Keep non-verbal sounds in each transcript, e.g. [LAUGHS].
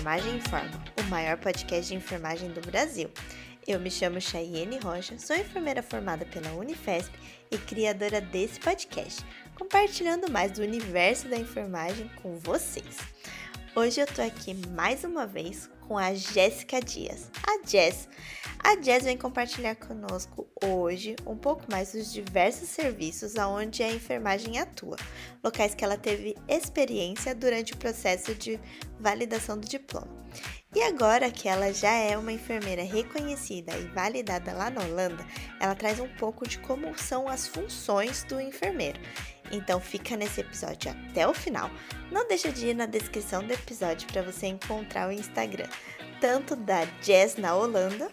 Enfermagem Informa, o maior podcast de enfermagem do Brasil. Eu me chamo Chayenne Rocha, sou enfermeira formada pela Unifesp e criadora desse podcast, compartilhando mais do universo da enfermagem com vocês. Hoje eu tô aqui mais uma vez com a Jéssica Dias, a Jess. A Jess vem compartilhar conosco hoje um pouco mais dos diversos serviços aonde a enfermagem atua, locais que ela teve experiência durante o processo de validação do diploma. E agora que ela já é uma enfermeira reconhecida e validada lá na Holanda, ela traz um pouco de como são as funções do enfermeiro então fica nesse episódio até o final. Não deixa de ir na descrição do episódio para você encontrar o Instagram, tanto da Jazz na Holanda,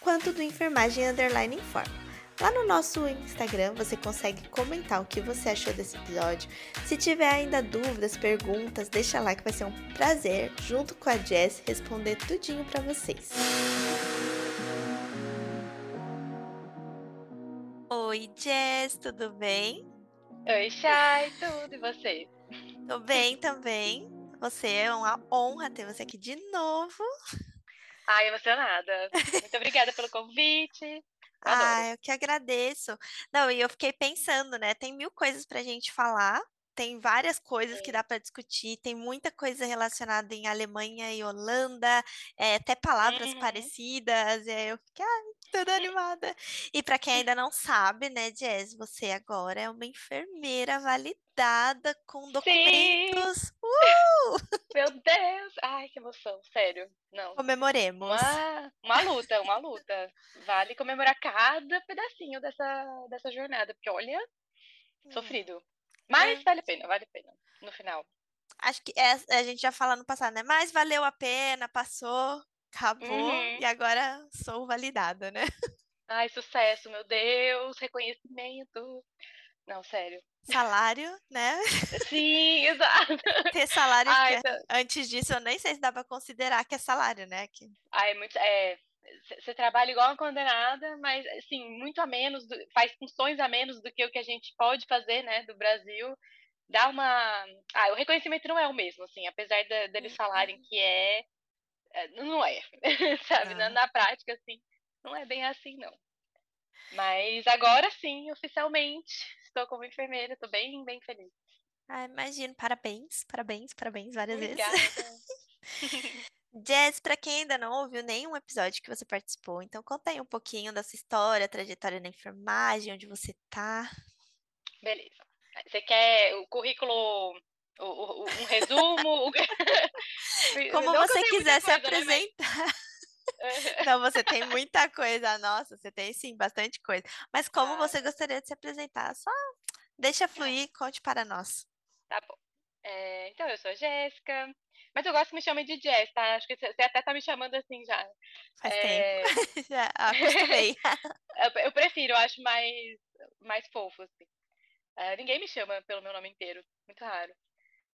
quanto do Enfermagem Underline Informa. Lá no nosso Instagram você consegue comentar o que você achou desse episódio. Se tiver ainda dúvidas, perguntas, deixa lá que vai ser um prazer, junto com a Jess, responder tudinho para vocês. Oi, Jess, tudo bem? Oi, Chay, tudo e você? Tô bem também. Você é uma honra ter você aqui de novo. Ai, emocionada. Muito obrigada pelo convite. Ah, eu que agradeço. Não, e eu fiquei pensando, né? Tem mil coisas pra gente falar, tem várias coisas que dá para discutir, tem muita coisa relacionada em Alemanha e Holanda, é, até palavras uhum. parecidas, e aí eu fiquei, ai, toda animada. E para quem ainda não sabe, né, Jess, você agora é uma enfermeira validada com documentos. [LAUGHS] Uh! Meu Deus! Ai, que emoção, sério. Não. Comemoremos. Uma, uma luta, uma luta. Vale comemorar cada pedacinho dessa, dessa jornada, porque olha, hum. sofrido. Mas é. vale a pena, vale a pena, no final. Acho que é, a gente já falou no passado, né? Mas valeu a pena, passou, acabou, uhum. e agora sou validada, né? Ai, sucesso, meu Deus, reconhecimento. Não, sério. Salário, né? Sim, [LAUGHS] exato. Ter salário Ai, é, antes disso, eu nem sei se dá pra considerar que é salário, né? Que... Ai, é muito. É, você trabalha igual uma condenada, mas assim, muito a menos, do, faz funções a menos do que o que a gente pode fazer, né, do Brasil. Dá uma. Ah, o reconhecimento não é o mesmo, assim, apesar de, deles falarem uhum. que é não é, [LAUGHS] sabe? Na, na, prática, assim, não é bem assim, não. Mas agora sim, oficialmente, estou como enfermeira, estou bem, bem feliz. Ah, imagino, parabéns, parabéns, parabéns várias Obrigada. vezes. [LAUGHS] Jess, para quem ainda não ouviu nenhum episódio que você participou, então conta aí um pouquinho da sua história, trajetória na enfermagem, onde você tá. Beleza. Você quer o currículo, o, o, um resumo? [LAUGHS] Como não você quiser se coisa, né, apresentar. Né? Não, você tem muita coisa. Nossa, você tem sim, bastante coisa. Mas [LAUGHS] como ah. você gostaria de se apresentar? Só deixa tá. fluir, conte para nós. Tá bom. É, então, eu sou a Jéssica, mas eu gosto que me chamem de Jess, tá? Acho que você até tá me chamando assim já. Faz é... tempo. [LAUGHS] já acostumei. eu, eu prefiro, eu acho mais, mais fofo, assim. Uh, ninguém me chama pelo meu nome inteiro, muito raro.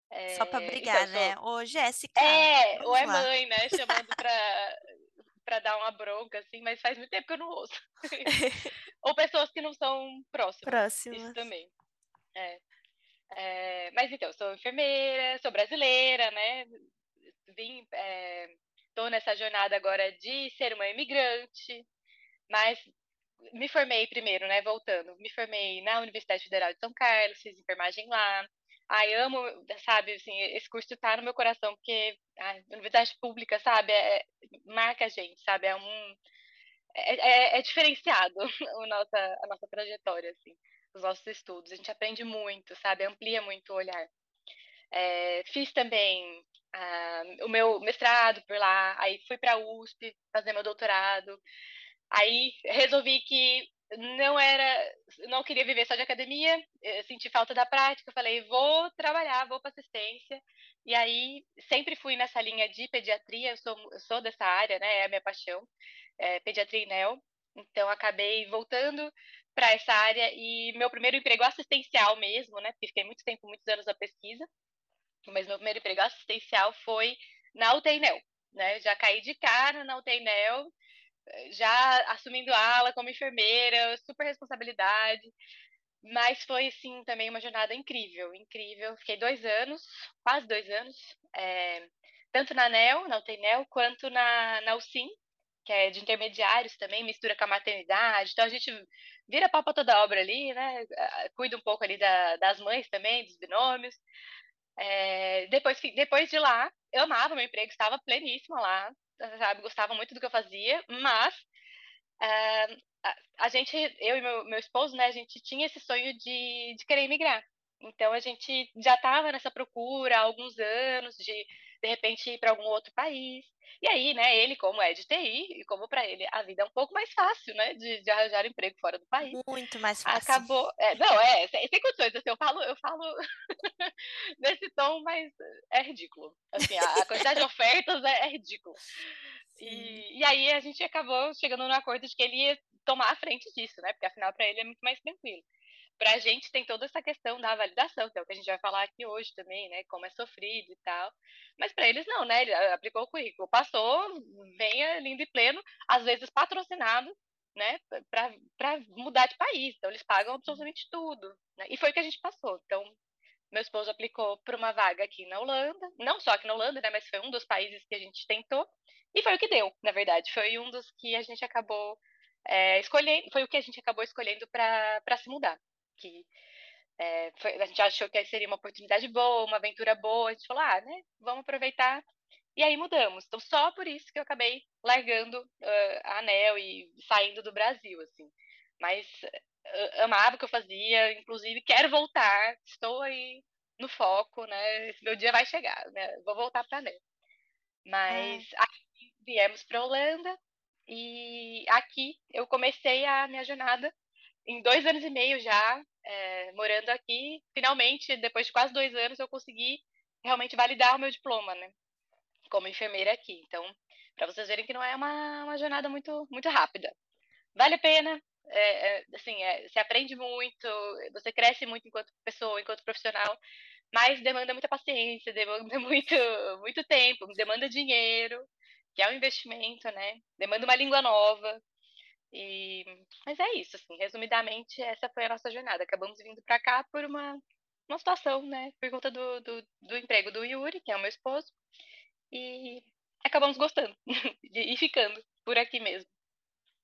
É... Só pra então, brigar, então, né? Sou... Ô, Jéssica. É, ou é lá. mãe, né? Chamando pra, [LAUGHS] pra dar uma bronca, assim, mas faz muito tempo que eu não ouço. [LAUGHS] [LAUGHS] ou pessoas que não são próximas. Próximas. Isso também. É. É, mas então, sou enfermeira, sou brasileira, né? Vim, é, tô nessa jornada agora de ser uma imigrante, mas me formei primeiro, né? Voltando, me formei na Universidade Federal de São Carlos, fiz enfermagem lá. Ai, amo, sabe, assim, esse curso tá no meu coração, porque a universidade pública, sabe, é, marca a gente, sabe, é um... É, é, é diferenciado [LAUGHS] a nossa, a nossa trajetória, assim os nossos estudos. A gente aprende muito, sabe? Amplia muito o olhar. É, fiz também uh, o meu mestrado por lá, aí fui para a USP fazer meu doutorado. Aí resolvi que não era, não queria viver só de academia, senti falta da prática, falei, vou trabalhar, vou para assistência. E aí sempre fui nessa linha de pediatria, eu sou, eu sou dessa área, né? É a minha paixão, é, pediatria e neo. Então acabei voltando para essa área e meu primeiro emprego assistencial mesmo, né? Porque fiquei muito tempo, muitos anos na pesquisa, mas meu primeiro emprego assistencial foi na UTINEL, né? Já caí de cara na UTINEL, já assumindo aula como enfermeira, super responsabilidade, mas foi, sim, também uma jornada incrível, incrível. Fiquei dois anos, quase dois anos, é, tanto na NEL, na UTENEL, quanto na, na UCIM, que é de intermediários também, mistura com a maternidade. Então a gente vira pau pra toda obra ali, né? Cuida um pouco ali da, das mães também, dos binômios. É, depois, depois de lá, eu amava meu emprego, estava pleníssima lá, sabe? Gostava muito do que eu fazia, mas uh, a, gente, eu e meu, meu esposo, né, a gente tinha esse sonho de, de querer emigrar. Então a gente já estava nessa procura há alguns anos de de repente ir para algum outro país. E aí, né, ele como é de TI e como para ele a vida é um pouco mais fácil, né, de, de arranjar emprego fora do país. Muito mais fácil. Acabou, é, não, é, sem, sem condições, assim, eu falo, eu falo [LAUGHS] nesse tom, mas é ridículo. Assim, a, a quantidade de ofertas é, é ridículo. E, e, aí a gente acabou chegando no acordo de que ele ia tomar a frente disso, né? Porque afinal para ele é muito mais tranquilo. Para a gente tem toda essa questão da validação, que é o que a gente vai falar aqui hoje também, né? Como é sofrido e tal. Mas para eles não, né? Ele aplicou o currículo, passou, venha lindo e pleno, às vezes patrocinado, né? Para mudar de país. Então eles pagam absolutamente tudo. Né? E foi o que a gente passou. Então meu esposo aplicou para uma vaga aqui na Holanda, não só aqui na Holanda, né? Mas foi um dos países que a gente tentou. E foi o que deu, na verdade. Foi um dos que a gente acabou é, escolhendo, foi o que a gente acabou escolhendo para se mudar que é, foi, a gente achou que seria uma oportunidade boa, uma aventura boa, a gente falou, ah, né, vamos aproveitar. E aí mudamos. Então, só por isso que eu acabei largando uh, a ANEL e saindo do Brasil, assim. Mas uh, amava o que eu fazia, inclusive quero voltar, estou aí no foco, né? Esse meu dia vai chegar, né? Vou voltar para a ANEL. Mas é. aí viemos para Holanda e aqui eu comecei a minha jornada em dois anos e meio já, é, morando aqui, finalmente, depois de quase dois anos, eu consegui realmente validar o meu diploma, né? Como enfermeira aqui. Então, para vocês verem que não é uma, uma jornada muito, muito rápida. Vale a pena, é, é, assim, é, você aprende muito, você cresce muito enquanto pessoa, enquanto profissional, mas demanda muita paciência, demanda [LAUGHS] muito, muito tempo, demanda dinheiro, que é um investimento, né? Demanda uma língua nova, e, mas é isso, assim, resumidamente, essa foi a nossa jornada. Acabamos vindo para cá por uma, uma situação, né, por conta do, do, do, emprego do Yuri, que é o meu esposo, e acabamos gostando [LAUGHS] e ficando por aqui mesmo.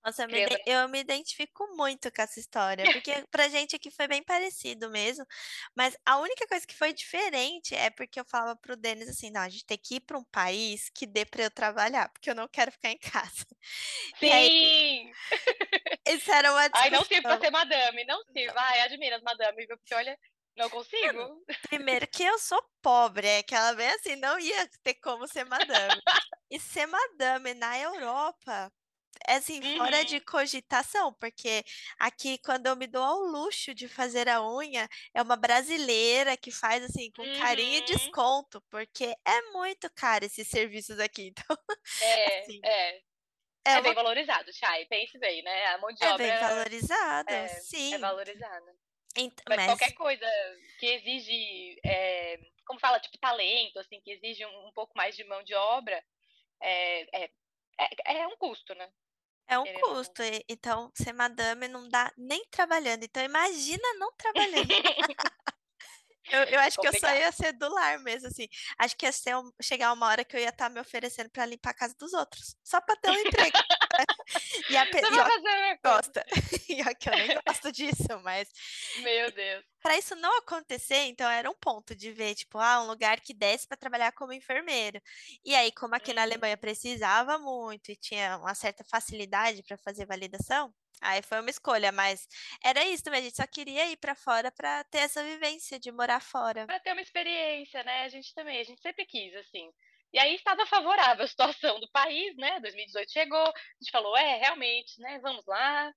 Nossa, eu me, eu me identifico muito com essa história, porque pra gente aqui foi bem parecido mesmo, mas a única coisa que foi diferente é porque eu falava pro Denis assim, não, a gente tem que ir para um país que dê para eu trabalhar, porque eu não quero ficar em casa. [LAUGHS] Sim! Aí, [LAUGHS] isso era uma discussão. Ai, não sirvo pra ser madame, não sirvo. Ai, admira as madame, porque olha, não consigo. Primeiro que eu sou pobre, é que ela vem assim, não ia ter como ser madame. E ser madame na Europa é assim, uhum. fora de cogitação, porque aqui, quando eu me dou ao luxo de fazer a unha, é uma brasileira que faz assim, com uhum. carinho e desconto, porque é muito caro esses serviços aqui. [LAUGHS] Então, é, assim, é. É, é uma... bem valorizado, Chay. Pense bem, né? A mão de é obra. É bem valorizado, é, sim. É valorizada. Então, mas, mas, qualquer coisa que exige, é, como fala, tipo, talento, assim, que exige um, um pouco mais de mão de obra, é, é, é, é um custo, né? É um custo, então ser madame não dá nem trabalhando. Então imagina não trabalhando. [LAUGHS] Eu, eu acho que eu só ia ser do lar mesmo, assim. Acho que ia ser um, chegar uma hora que eu ia estar tá me oferecendo para limpar a casa dos outros, só para ter um emprego. [LAUGHS] e a pessoa gosta. [LAUGHS] e ó, que eu nem gosto disso, mas. Meu Deus. Para isso não acontecer, então era um ponto de ver, tipo, ah, um lugar que desse para trabalhar como enfermeiro. E aí, como aqui na Alemanha uhum. precisava muito e tinha uma certa facilidade para fazer validação, Aí foi uma escolha, mas era isso também. A gente só queria ir para fora para ter essa vivência de morar fora. Para ter uma experiência, né? A gente também, a gente sempre quis, assim. E aí estava favorável a situação do país, né? 2018 chegou, a gente falou, é, realmente, né? Vamos lá,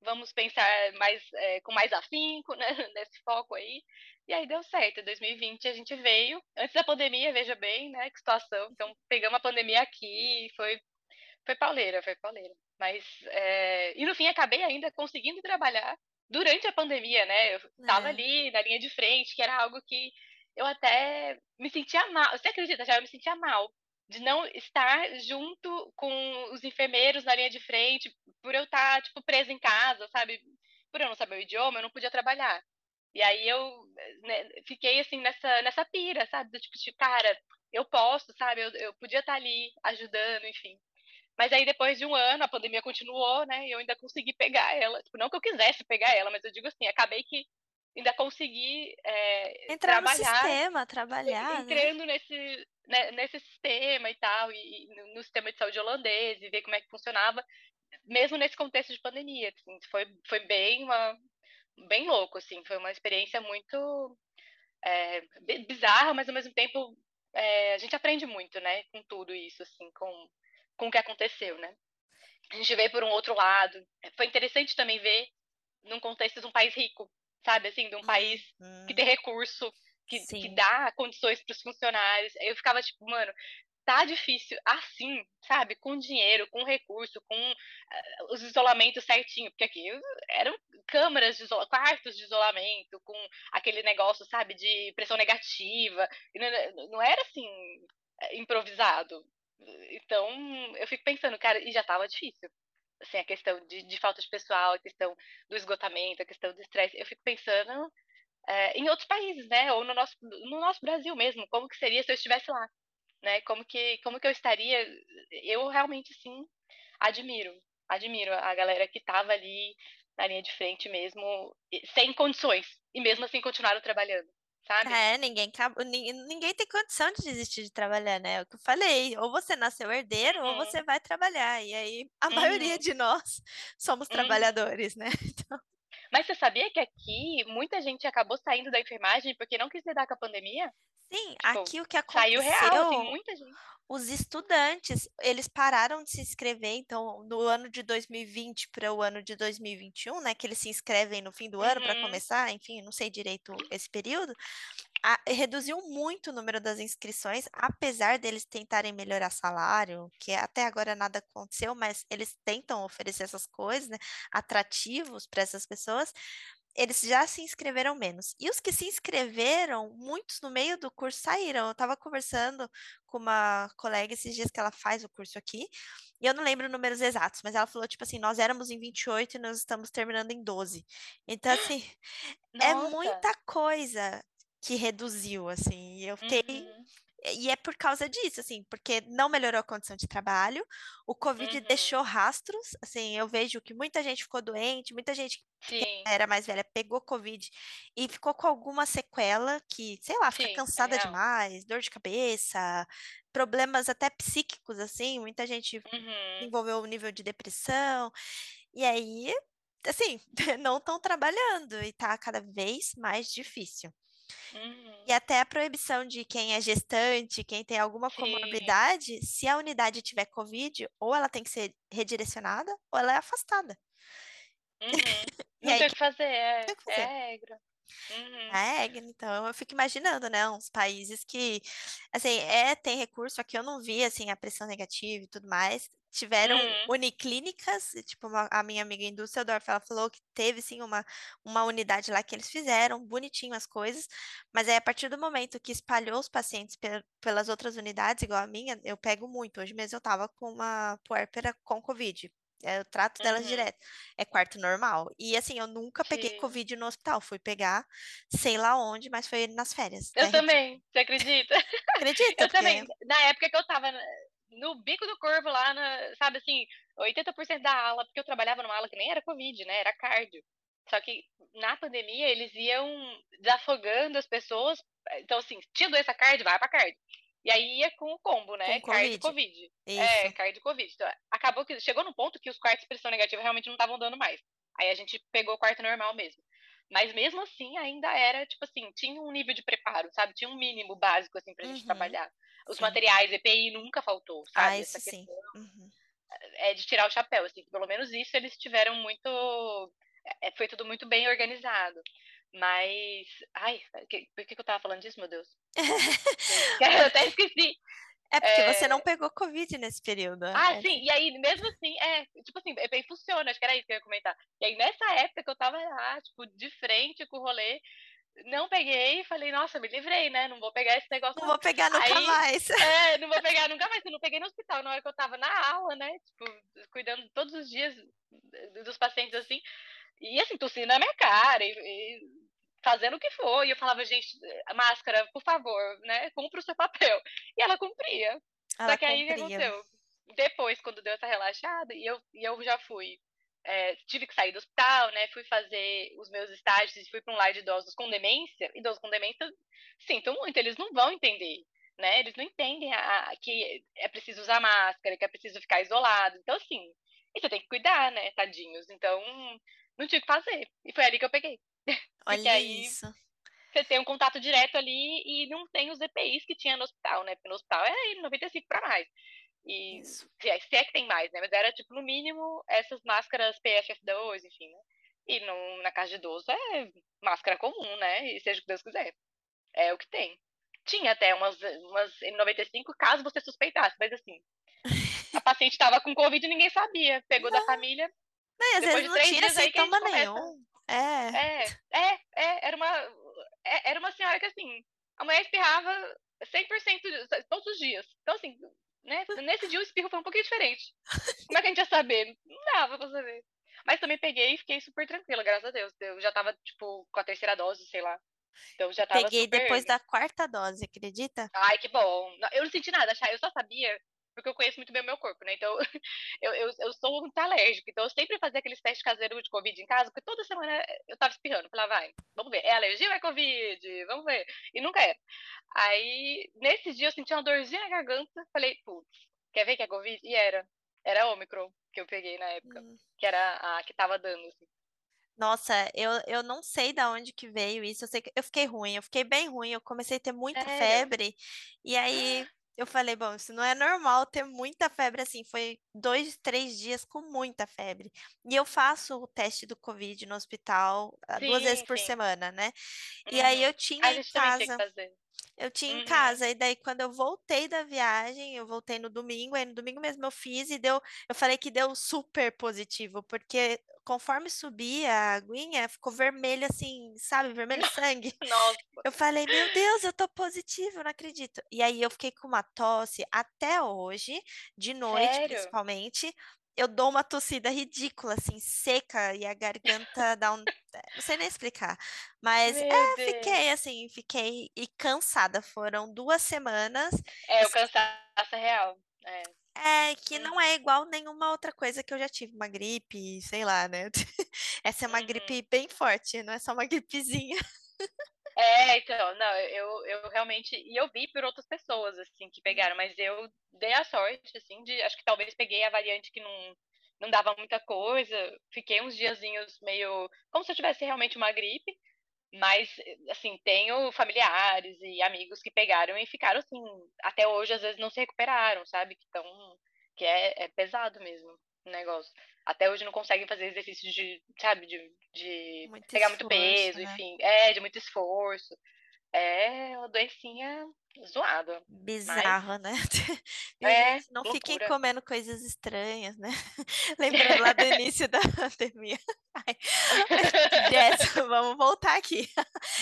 vamos pensar mais é, com mais afinco, [LAUGHS] né? Nesse foco aí. E aí deu certo. Em 2020 a gente veio, antes da pandemia, veja bem, né? Que situação. Então pegamos a pandemia aqui, foi, foi pauleira, foi pauleira. Mas, é... e no fim, acabei ainda conseguindo trabalhar durante a pandemia, né? Eu estava é. ali na linha de frente, que era algo que eu até me sentia mal. Você acredita, já eu me sentia mal de não estar junto com os enfermeiros na linha de frente, por eu estar, tipo, presa em casa, sabe? Por eu não saber o idioma, eu não podia trabalhar. E aí eu né, fiquei assim nessa, nessa pira, sabe? Do tipo, de, cara, eu posso, sabe? Eu, eu podia estar ali ajudando, enfim. Mas aí depois de um ano, a pandemia continuou, né? E eu ainda consegui pegar ela. Tipo, não que eu quisesse pegar ela, mas eu digo assim, acabei que ainda consegui é, Entrar trabalhar. no sistema, trabalhar, né? Entrando né? nesse, né, nesse sistema e tal, e, e, no sistema de saúde holandês, e ver como é que funcionava, mesmo nesse contexto de pandemia. Assim, foi, foi bem uma, bem louco, assim, foi uma experiência muito é, bizarra, mas ao mesmo tempo é, a gente aprende muito, né, com tudo isso, assim, com, com o que aconteceu, né. A gente vê por um outro lado. Foi interessante também ver num contexto de um país rico, sabe, assim, de um país uhum. que tem recurso, que, que dá condições para os funcionários. Eu ficava tipo, mano, tá difícil assim, sabe? Com dinheiro, com recurso, com uh, os isolamentos certinho, porque aqui eram câmaras de isolamento, quartos de isolamento, com aquele negócio, sabe, de pressão negativa. Não, não era assim improvisado. Então, eu fico pensando, cara, e já tava difícil. Assim, a questão de, de falta de pessoal, a questão do esgotamento, a questão do estresse. Eu fico pensando é, em outros países, né? Ou no nosso, no nosso Brasil mesmo, como que seria se eu estivesse lá né? Como que, como que eu estaria? Eu realmente, sim, admiro. Admiro a galera que estava ali na linha de frente mesmo, sem condições. E mesmo assim continuaram trabalhando. Sabe? É, ninguém, ninguém, tem condição de desistir de trabalhar, né? É o que eu falei, ou você nasceu herdeiro, uhum. ou você vai trabalhar. E aí, a [LAUGHS] uhum. maioria de nós somos uhum. trabalhadores, né? [LAUGHS] Então... Mas você sabia que aqui muita gente acabou saindo da enfermagem porque não quis lidar com a pandemia? Sim, tipo, aqui o que aconteceu. Saiu real, assim, muita gente. Os estudantes, eles pararam de se inscrever, então, no ano de 2020 para o ano de 2021, né? Que eles se inscrevem no fim do uhum. ano para começar, enfim, não sei direito esse período. A, reduziu muito o número das inscrições, apesar deles tentarem melhorar salário, que até agora nada aconteceu, mas eles tentam oferecer essas coisas, né, atrativos para essas pessoas eles já se inscreveram menos. E os que se inscreveram, muitos no meio do curso saíram. Eu estava conversando com uma colega esses dias que ela faz o curso aqui, e eu não lembro números exatos, mas ela falou, tipo assim, nós éramos em 28 e nós estamos terminando em 12. Então, assim, [GASPS] é muita coisa que reduziu, assim, e eu fiquei uhum. E é por causa disso, assim, porque não melhorou a condição de trabalho, o Covid uhum. deixou rastros, assim, eu vejo que muita gente ficou doente, muita gente que era mais velha pegou Covid e ficou com alguma sequela que, sei lá, fica Sim, cansada é demais, dor de cabeça, problemas até psíquicos, assim, muita gente uhum. desenvolveu um nível de depressão, e aí, assim, [LAUGHS] não estão trabalhando e tá cada vez mais difícil. Uhum. E até a proibição de quem é gestante, quem tem alguma Sim. comorbidade, se a unidade tiver Covid, ou ela tem que ser redirecionada, ou ela é afastada. Uhum. [LAUGHS] Não aí, tem o que fazer, é, que fazer. é regra. Uhum. É, então eu fico imaginando, né, uns países que, assim, é, tem recurso, aqui eu não vi, assim, a pressão negativa e tudo mais, tiveram uhum. uniclínicas, tipo, uma, a minha amiga em Düsseldorf, ela falou que teve, sim, uma, uma unidade lá que eles fizeram, bonitinho as coisas, mas aí a partir do momento que espalhou os pacientes pelas outras unidades, igual a minha, eu pego muito, hoje mesmo eu tava com uma puérpera com Covid, eu trato delas uhum. direto. É quarto normal. E assim, eu nunca peguei Sim. Covid no hospital. Fui pegar, sei lá onde, mas foi nas férias. Eu né? também, você acredita? [LAUGHS] Acredita? eu porque... também. Na época que eu tava no bico do corvo lá, na, sabe assim, 80% da ala, porque eu trabalhava numa ala que nem era Covid, né? Era cardio. Só que na pandemia eles iam desafogando as pessoas. Então, assim, tinha doença cardio, vai pra cardio. E aí ia com o combo, né? Com cardio Covid. Covid. É, cardio Covid. Então, acabou que chegou no ponto que os quartos de pressão negativa realmente não estavam dando mais. Aí a gente pegou o quarto normal mesmo. Mas mesmo assim, ainda era, tipo assim, tinha um nível de preparo, sabe? Tinha um mínimo básico, assim, pra uhum. gente trabalhar. Os materiais, EPI nunca faltou, sabe? Ah, Essa questão uhum. é de tirar o chapéu, assim. Pelo menos isso eles tiveram muito... É, foi tudo muito bem organizado. Mas... Ai, por que, que eu tava falando disso, meu Deus? [LAUGHS] eu até esqueci. É porque é... você não pegou Covid nesse período. Ah, é. sim. E aí, mesmo assim, é, tipo assim, bem funciona, acho que era isso que eu ia comentar. E aí, nessa época que eu tava lá, tipo, de frente com o rolê, não peguei e falei, nossa, me livrei, né? Não vou pegar esse negócio. Não vou pegar nunca aí, mais. [LAUGHS] É, não vou pegar nunca mais. Eu não peguei no hospital na hora que eu tava na aula, né? Tipo, cuidando todos os dias dos pacientes assim. E assim, tossindo na minha cara. E, e fazendo o que for. E eu falava, gente, máscara, por favor, né? Cumpra o seu papel. E ela cumpria. Ela Só que aí o que aconteceu? Depois, quando deu essa relaxada, e eu, e eu já fui. É, tive que sair do hospital, né? Fui fazer os meus estágios e fui para um lar de idosos com demência. Idosos com demência sinto muito, eles não vão entender. Né? Eles não entendem a, a, que é preciso usar máscara, que é preciso ficar isolado. Então, assim, e você tem que cuidar, né, tadinhos. Então, não tinha o que fazer. E foi ali que eu peguei. [LAUGHS] Olha aí, isso. Você tem um contato direto ali e não tem os EPIs que tinha no hospital, né? Porque no hospital é 95 para mais. E se é, se é que tem mais, né? Mas era, tipo, no mínimo, essas máscaras PFF2, enfim, né? E no, na casa de idoso é máscara comum, né? E seja o que Deus quiser. É o que tem. Tinha até umas, umas N95 caso você suspeitasse, mas assim, a paciente estava com Covid e ninguém sabia. Pegou não. da família. Não, às vezes de não tinha sintoma nenhum. É. é. É, é, era uma, é, era uma senhora que assim, a mulher espirrava 100% todos os dias. Então, assim, né, nesse dia o espirro foi um pouquinho diferente. Como é que a gente ia saber? Não dava pra saber. Mas também peguei e fiquei super tranquila, graças a Deus. Eu já tava, tipo, com a terceira dose, sei lá. Então já tava Peguei super... depois da quarta dose, acredita? Ai, que bom. Eu não senti nada, eu só sabia porque eu conheço muito bem o meu corpo, né? Então, [LAUGHS] eu, eu, eu sou muito alérgica. Então, eu sempre fazia aqueles testes caseiros de Covid em casa, porque toda semana eu tava espirrando. Falava, vai, vamos ver, é alergia ou é Covid? Vamos ver. E nunca era. Aí, nesse dia, eu senti uma dorzinha na garganta. Falei, putz, quer ver que é Covid? E era. Era Omicron que eu peguei na época. Hum. Que era a que tava dando, assim. Nossa, eu, eu não sei da onde que veio isso. Eu sei que eu fiquei ruim, eu fiquei bem ruim. Eu comecei a ter muita Sério? febre. E aí eu falei, bom, isso não é normal ter muita febre assim. Foi dois, três dias com muita febre. E eu faço o teste do Covid no hospital ah, sim, duas vezes por sim. semana, né? Uhum. E aí uhum. eu tinha em casa. Eu tinha uhum. em casa, e daí quando eu voltei da viagem, eu voltei no domingo, aí no domingo mesmo eu fiz e deu, eu falei que deu super positivo, porque conforme subia a aguinha, ficou vermelho assim, sabe? Vermelho [LAUGHS] sangue. Nossa. Eu falei, meu Deus, eu tô positivo, não acredito. E aí eu fiquei com uma tosse até hoje, de noite Sério? principalmente. Eu dou uma tossida ridícula, assim, seca, e a garganta dá um. Eh, não sei nem explicar. Mas é, fiquei assim, fiquei e cansada. Foram duas semanas. É, o cansaço é real. É. É, que hum. não é igual nenhuma outra coisa que eu já tive, uma gripe, sei lá, né? [LAUGHS] Essa é uma uhum. gripe bem forte, não é só uma gripezinha. É, então, não, eu, eu realmente, e eu vi por outras pessoas, assim, que pegaram, mas eu dei a sorte, assim, de, acho que talvez peguei a variante que não, não dava muita coisa, fiquei uns diazinhos meio, como se eu tivesse realmente uma gripe, mas, assim, tenho familiares e amigos que pegaram e ficaram, assim, até hoje, às vezes, não se recuperaram, sabe? Que, tão, que é, é pesado mesmo o negócio. Até hoje não conseguem fazer exercícios de, sabe, de, de muito pegar esforço, muito peso, né? enfim. É, de muito esforço. É uma doencinha zoada. Bizarro, mas... né? [LAUGHS] É, não loucura. fiquem comendo coisas estranhas, né? [LAUGHS] Lembrando lá do [LAUGHS] início da pandemia. Ai, Jess, vamos voltar aqui.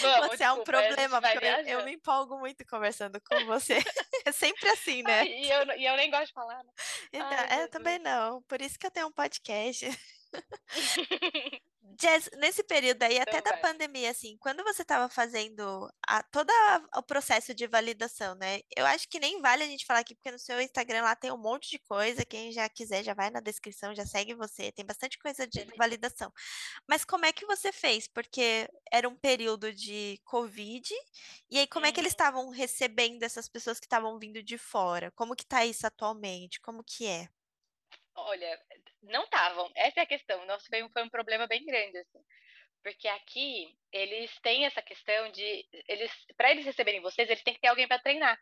Vamos, você desculpa, é um problema, porque eu, eu, me empolgo muito conversando com você. É sempre assim, né? Ai, e, eu, e eu nem gosto de falar, né? Então, Ai, eu também não. Por isso que eu tenho um podcast. [LAUGHS] Jess, nesse período aí, até então, da pandemia, assim, quando você estava fazendo a, todo o processo de validação, né? Eu acho que nem vale a gente falar aqui, porque no seu Instagram lá tem um monte de coisa. Quem já quiser já vai na descrição, já segue você. Tem bastante coisa de validação. Mas como é que você fez? Porque era um período de Covid, e aí como é que eles uhum. estavam recebendo essas pessoas que estavam vindo de fora? Como que tá isso atualmente? Como que é? Olha, não estavam. Essa é a questão. Nosso foi um, foi um problema bem grande, assim. Porque aqui eles têm essa questão de eles para eles receberem vocês, eles têm que ter alguém para treinar.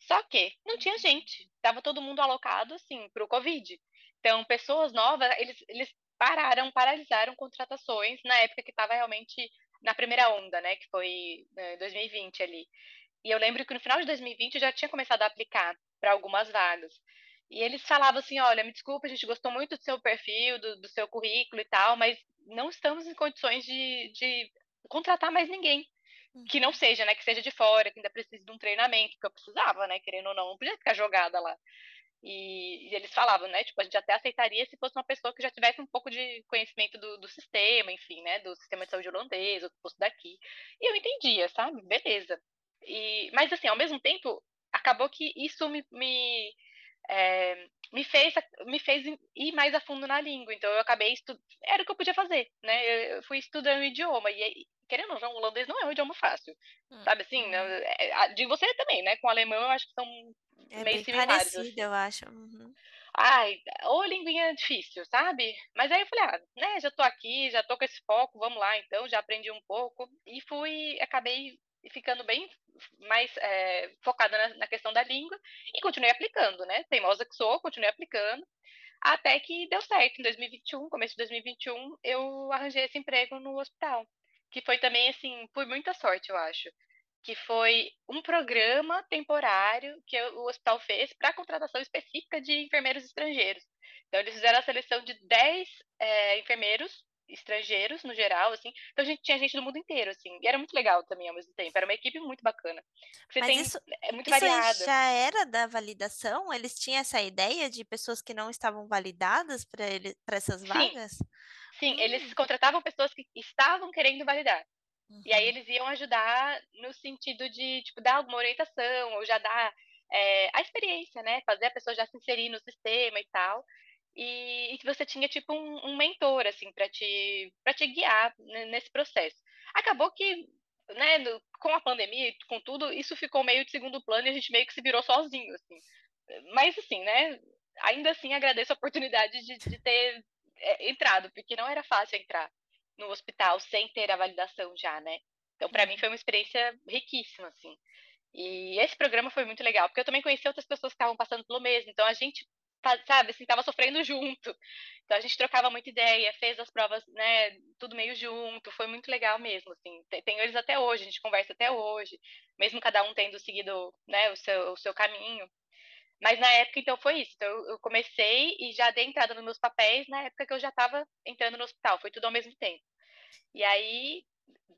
Só que não tinha gente. Tava todo mundo alocado assim para o Covid. Então, pessoas novas, eles, eles pararam, paralisaram contratações na época que estava realmente na primeira onda, né, que foi né, 2020 ali. E eu lembro que no final de 2020 eu já tinha começado a aplicar para algumas vagas. E eles falavam assim: olha, me desculpa, a gente gostou muito do seu perfil, do, do seu currículo e tal, mas não estamos em condições de, de contratar mais ninguém que não seja, né, que seja de fora, que ainda precise de um treinamento, que eu precisava, né, querendo ou não, não podia ficar jogada lá. E, e, eles falavam, né? Tipo, a gente até aceitaria se fosse uma pessoa que já tivesse um pouco de conhecimento do, do sistema, enfim, né? Do sistema de saúde holandês, ou do posto daqui. E eu entendia, sabe? Beleza. E, mas, assim, ao mesmo tempo, acabou que isso me, me, é, me, fez, me fez ir mais a fundo na língua. Então, eu acabei estudando. Era o que eu podia fazer, né? Eu, fui estudando o idioma. E, querendo ou não, o holandês não é um idioma fácil. Hum. Sabe assim? Hum. É, de você também, né? Com o alemão, eu acho que são é meio bem similares. Parecido, assim. eu acho. Uhum. Ai, ou linguinha difícil, sabe? Mas aí eu falei, ah, né, já tô aqui, já tô com esse foco, vamos lá então, já aprendi um pouco. E fui, acabei ficando bem mais é, focada na, na, questão da língua e continuei aplicando, né? Teimosa que sou, continuei aplicando. Até que deu certo. Em 2021, começo de 2021, eu arranjei esse emprego no hospital. Que foi também, assim, por muita sorte, eu acho que foi um programa temporário que o hospital fez para contratação específica de enfermeiros estrangeiros. Então, eles fizeram a seleção de 10 é, enfermeiros estrangeiros, no geral, assim. Então, a gente tinha gente do mundo inteiro, assim. E era muito legal também, ao mesmo tempo. Era uma equipe muito bacana. Você Mas tem, isso, é muito isso variado. já era da validação? Eles tinham essa ideia de pessoas que não estavam validadas para essas vagas? Sim, Sim hum. eles contratavam pessoas que estavam querendo validar. Uhum. E aí eles iam ajudar no sentido de, tipo, dar alguma orientação, ou já dar é, a experiência, né? Fazer a pessoa já se inserir no sistema e tal. E, e você tinha, tipo, um, um mentor, assim, para te, pra te guiar nesse processo. Acabou que, né, no, com a pandemia, com tudo, isso ficou meio de segundo plano e a gente meio que se virou sozinho, assim. Mas, assim, né, ainda assim agradeço a oportunidade de, de ter é, entrado, porque não era fácil entrar no hospital sem ter a validação já, né? Então, para mim, uhum. foi uma experiência riquíssima, assim. E esse programa foi muito legal, porque eu também conheci outras pessoas que estavam passando pelo mesmo. Então, a gente, sabe, assim, tava sofrendo junto. Então, a gente trocava muita ideia, fez as provas, né, tudo meio junto. Foi muito legal mesmo, assim. Tenho eles até hoje, a gente conversa até hoje. Mesmo cada um tendo seguido, né, o seu, o seu caminho. Mas na época, então, foi isso. Então, eu comecei e já dei entrada nos meus papéis na época que eu já estava entrando no hospital. Foi tudo ao mesmo tempo. E aí,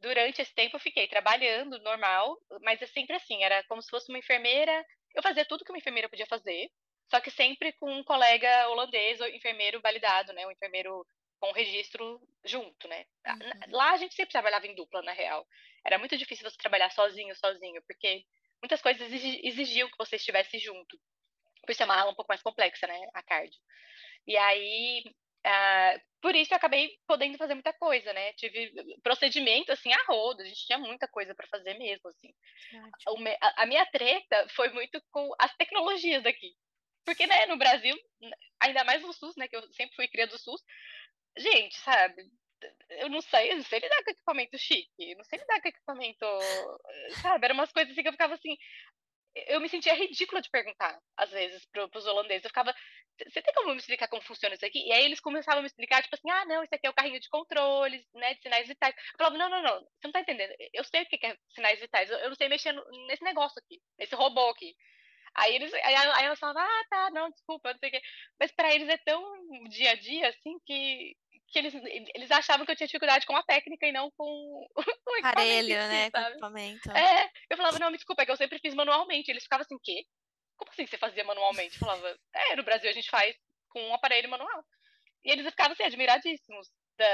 durante esse tempo, eu fiquei trabalhando normal, mas é sempre assim, era como se fosse uma enfermeira. Eu fazia tudo que uma enfermeira podia fazer, só que sempre com um colega holandês ou enfermeiro validado, né? Um enfermeiro com registro junto, né? Uhum. Lá a gente sempre trabalhava em dupla, na real. Era muito difícil você trabalhar sozinho, sozinho, porque muitas coisas exigiam que você estivesse junto por ser uma aula um pouco mais complexa, né, a cardio. E aí, uh, por isso eu acabei podendo fazer muita coisa, né? Tive procedimento, assim, a roda, a gente tinha muita coisa para fazer mesmo, assim. A, a minha treta foi muito com as tecnologias daqui. Porque, né, no Brasil, ainda mais no SUS, né, que eu sempre fui criada do SUS, gente, sabe, eu não sei, não sei lidar com equipamento chique, não sei lidar com equipamento, sabe, eram umas coisas assim que eu ficava assim, eu me sentia ridícula de perguntar, às vezes, para os holandeses. Eu ficava, você tem como me explicar como funciona isso aqui? E aí eles começavam a me explicar, tipo assim, ah, não, isso aqui é o carrinho de controles, né, de sinais vitais. Eu falava, não, não, não, você não tá entendendo. Eu sei o que é sinais vitais, eu não sei mexer nesse negócio aqui, nesse robô aqui. Aí eles, aí, elas falavam, ah, tá, não, desculpa, não sei o quê. Mas para eles é tão dia a dia, assim, que, que eles, eles achavam que eu tinha dificuldade com a técnica e não com, [LAUGHS] o Aparelho, né? Com equipamento. É, eu falava, não, me desculpa, é que eu sempre fiz manualmente. Eles ficavam assim, quê? Como assim você fazia manualmente? Eu falava, é, no Brasil a gente faz com um aparelho manual. E eles ficavam assim, admiradíssimos. Da,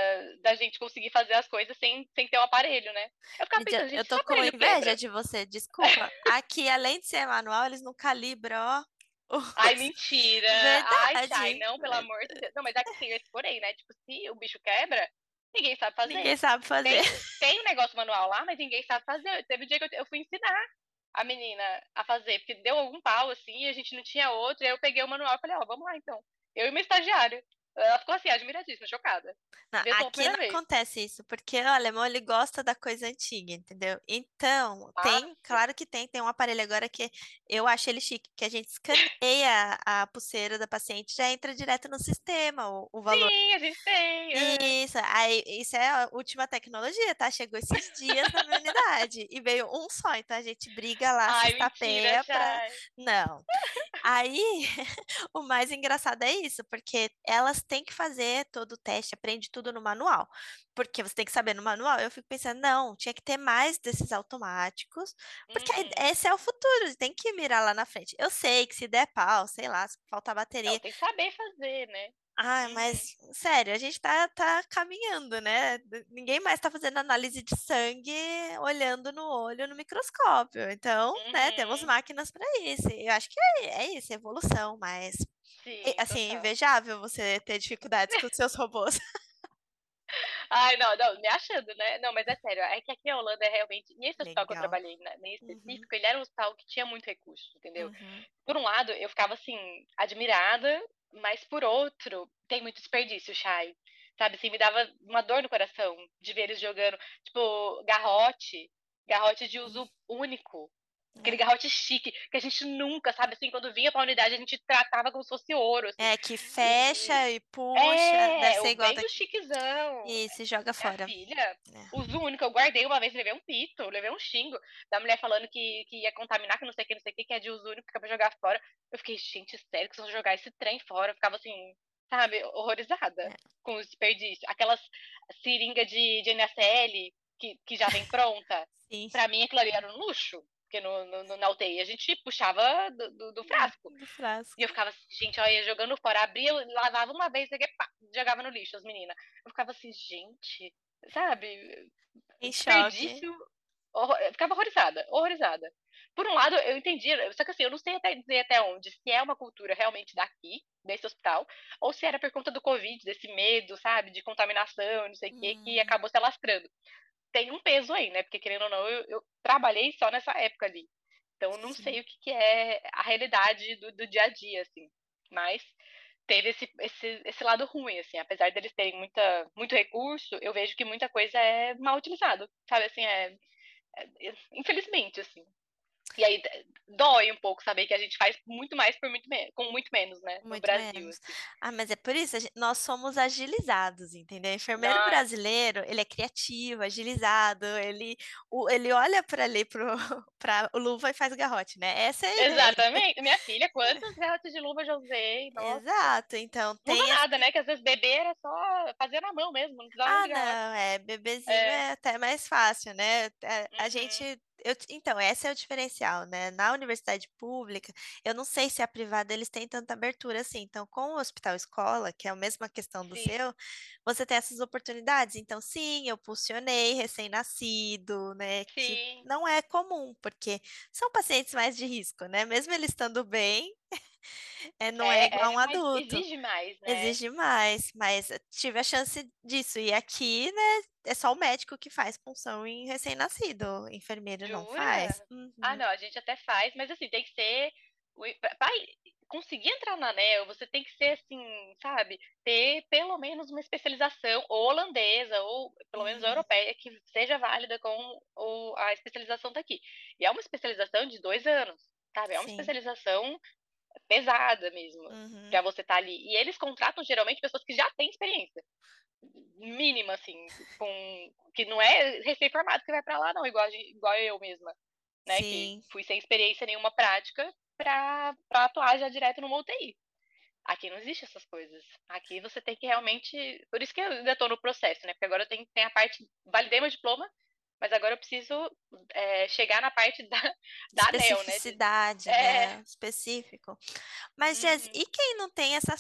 da gente conseguir fazer as coisas sem, sem ter o um aparelho, né? Eu ficava pensando, gente, Eu tô com inveja quebra. de você, desculpa. Aqui, além de ser manual, eles não calibram, ó, [LAUGHS] Ai, mentira. Verdade. Ai, Chay, não, pelo amor de Deus. Não, mas é que tem esse porém, né? Tipo, se o bicho quebra, ninguém sabe fazer. Ninguém sabe fazer. Tem, tem um negócio manual lá, mas ninguém sabe fazer. Teve um dia que eu, eu fui ensinar a menina a fazer, porque deu algum pau, assim, e a gente não tinha outro, e aí eu peguei o manual e falei, ó, oh, vamos lá, então. Eu e meu estagiário. Ela ficou assim, admiradíssima, chocada. Não, aqui não vez. acontece isso, porque o alemão ele gosta da coisa antiga, entendeu? Então, ah, tem, claro que tem, tem um aparelho agora que eu acho ele chique, que a gente escaneia a pulseira da paciente já entra direto no sistema, o, o valor. Sim, a gente tem. Isso, aí, isso é a última tecnologia, tá? Chegou esses dias na minha unidade e veio um só, então a gente briga lá, sexta-feira pra... Não. Aí, [LAUGHS] o mais engraçado é isso, porque elas elas têm que fazer todo o teste, aprende tudo no manual. Porque você tem que saber no manual. Eu fico pensando, não, tinha que ter mais desses automáticos, porque uhum. esse é o futuro, tem que mirar lá na frente. Eu sei que se der pau, sei lá, se faltar bateria. Não, tem que saber fazer, né? Ah, mas sério, a gente tá, tá caminhando, né? Ninguém mais tá fazendo análise de sangue olhando no olho no microscópio. Então, uhum. né, temos uhum. máquinas para isso. Eu acho que é, é isso, evolução, mas Sim, assim, total. invejável você ter dificuldades com seus robôs. [LAUGHS] Ai, não, não, me achando, né? Não, mas é sério, é que aqui a Holanda é realmente. E esse Legal. hospital que eu trabalhei, né, em uhum. específico, ele era um hospital que tinha muito recurso, entendeu? Uhum. Por um lado, eu ficava assim, admirada mas por outro, tem muito desperdício, Shai. Sabe, assim, me dava uma dor no coração de ver eles jogando, tipo, garrote, garrote de uso único. Aquele garrote chique, que a gente nunca, sabe, assim, quando vinha pra unidade, a gente tratava como se fosse ouro. Assim. É, que fecha e, puxa, é, deve ser igual daqui. chiquezão. E se joga fora. Minha filha, é. uso único, eu guardei uma vez, levei um pito, levei um xingo da mulher falando que, que ia contaminar, que não sei o que, não sei o que, que é de uso único, que é pra jogar fora. Eu fiquei, gente, sério que vocês vão jogar esse trem fora? Eu ficava assim, sabe, horrorizada é. com os desperdícios. Aquelas seringa de, de NSL que, que já vem pronta. Sim. Pra mim, aquilo ali era um luxo. Porque no, no, na UTI a gente puxava do, do, do, frasco. Do frasco. E eu ficava assim, gente, olha, jogando fora. Abria, lavava uma vez, pá, jogava no lixo as meninas. Eu ficava assim, gente, sabe? Em. Horror, eu ficava horrorizada, horrorizada. Por um lado, eu entendi, só que assim, eu não sei até dizer até onde, se é uma cultura realmente daqui, desse hospital, ou se era por conta do Covid, desse medo, sabe, de contaminação, não sei o hum. que, que acabou se alastrando tem um peso aí, né? Porque, querendo ou não, eu, eu trabalhei só nessa época ali. Então, eu não Sim. sei o que, que, é a realidade do, do dia a dia, assim. Mas teve esse, esse, esse lado ruim, assim. Apesar deles terem muita, muito recurso, eu vejo que muita coisa é mal utilizado, sabe? Assim, é, é infelizmente, assim. E aí dói um pouco saber que a gente faz muito mais por muito com muito menos, né? Muito no Brasil. Menos. Assim. Ah, mas é por isso, gente, nós somos agilizados, entendeu? O enfermeiro Nossa. brasileiro, ele é criativo, agilizado, ele, o, ele olha para ali pro, [LAUGHS] pra o luva e faz garrote, né? Essa é Exatamente. Minha filha, quantos garrotes de luva já usei? Nossa. Exato, então tem. Não nada, né? Que às vezes bebê era só fazer na mão mesmo, não precisava Ah, não, é, bebezinho é. é até mais fácil, né? A, a uhum. gente eu, então, esse é o diferencial, né? Na universidade pública, eu não sei se a privada eles têm tanta abertura assim. Então, com o hospital escola, que é a mesma questão do sim. seu, você tem essas oportunidades. Então, sim, eu pulsionei recém-nascido, né? Sim. Que não é comum, porque são pacientes mais de risco, né? Mesmo eles estando bem, é, não é, é igual é, um adulto. Exige mais, né? Exige mais, mas tive a chance disso. E aqui, né, é só o médico que faz punção em recém-nascido. Enfermeiro Jura? não faz. Uhum. Ah, não, a gente até faz, mas assim, tem que ser. Pai, conseguir entrar na ANEL, você tem que ser assim, sabe? Ter pelo menos uma especialização ou holandesa, ou pelo menos uhum. europeia, que seja válida com o, a especialização daqui. E é uma especialização de dois anos, sabe? É uma Sim. especialização pesada mesmo, uhum. pra você estar tá ali. E eles contratam geralmente pessoas que já têm experiência mínima, assim, com que não é recém-formado que vai para lá, não, igual, igual eu mesma, né? Sim. Que fui sem experiência nenhuma prática para atuar já direto no UTI. Aqui não existe essas coisas. Aqui você tem que realmente. Por isso que eu ainda estou no processo, né? Porque agora tem, tem a parte. Validei meu diploma, mas agora eu preciso é, chegar na parte da, [LAUGHS] da ANEL, né? Especificidade, né? É... Específico. Mas, uhum. Jess, e quem não tem essa,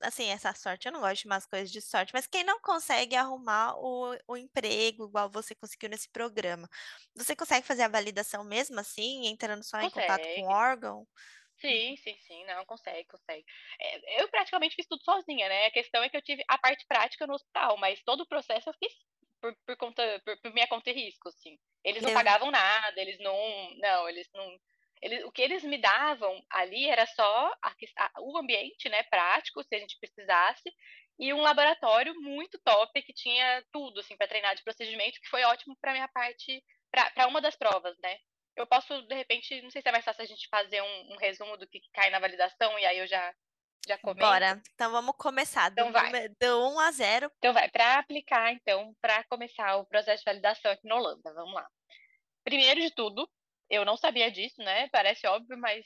assim, essa sorte? Eu não gosto de umas coisas de sorte, mas quem não consegue arrumar o, o emprego igual você conseguiu nesse programa, você consegue fazer a validação mesmo assim, entrando só consegue. em contato com o órgão? Sim, sim, sim, não, consegue, consegue. É, eu praticamente fiz tudo sozinha, né? A questão é que eu tive a parte prática no hospital, mas todo o processo eu fiz por, por conta, por, por, minha conta e risco, assim. Eles não pagavam nada, eles não, não, eles não, eles, o que eles me davam ali era só a, a, o ambiente, né, prático, se a gente precisasse, e um laboratório muito top que tinha tudo, assim, para treinar de procedimento, que foi ótimo para minha parte, para uma das provas, né. Eu posso, de repente, não sei se é mais fácil a gente fazer um, um resumo do que cai na validação, e aí eu já já comenta? Bora. Então vamos começar. Então do, vai. Do 1 a 0. Então vai. Para aplicar, então, para começar o processo de validação aqui na Holanda. Vamos lá. Primeiro de tudo, eu não sabia disso, né? Parece óbvio, mas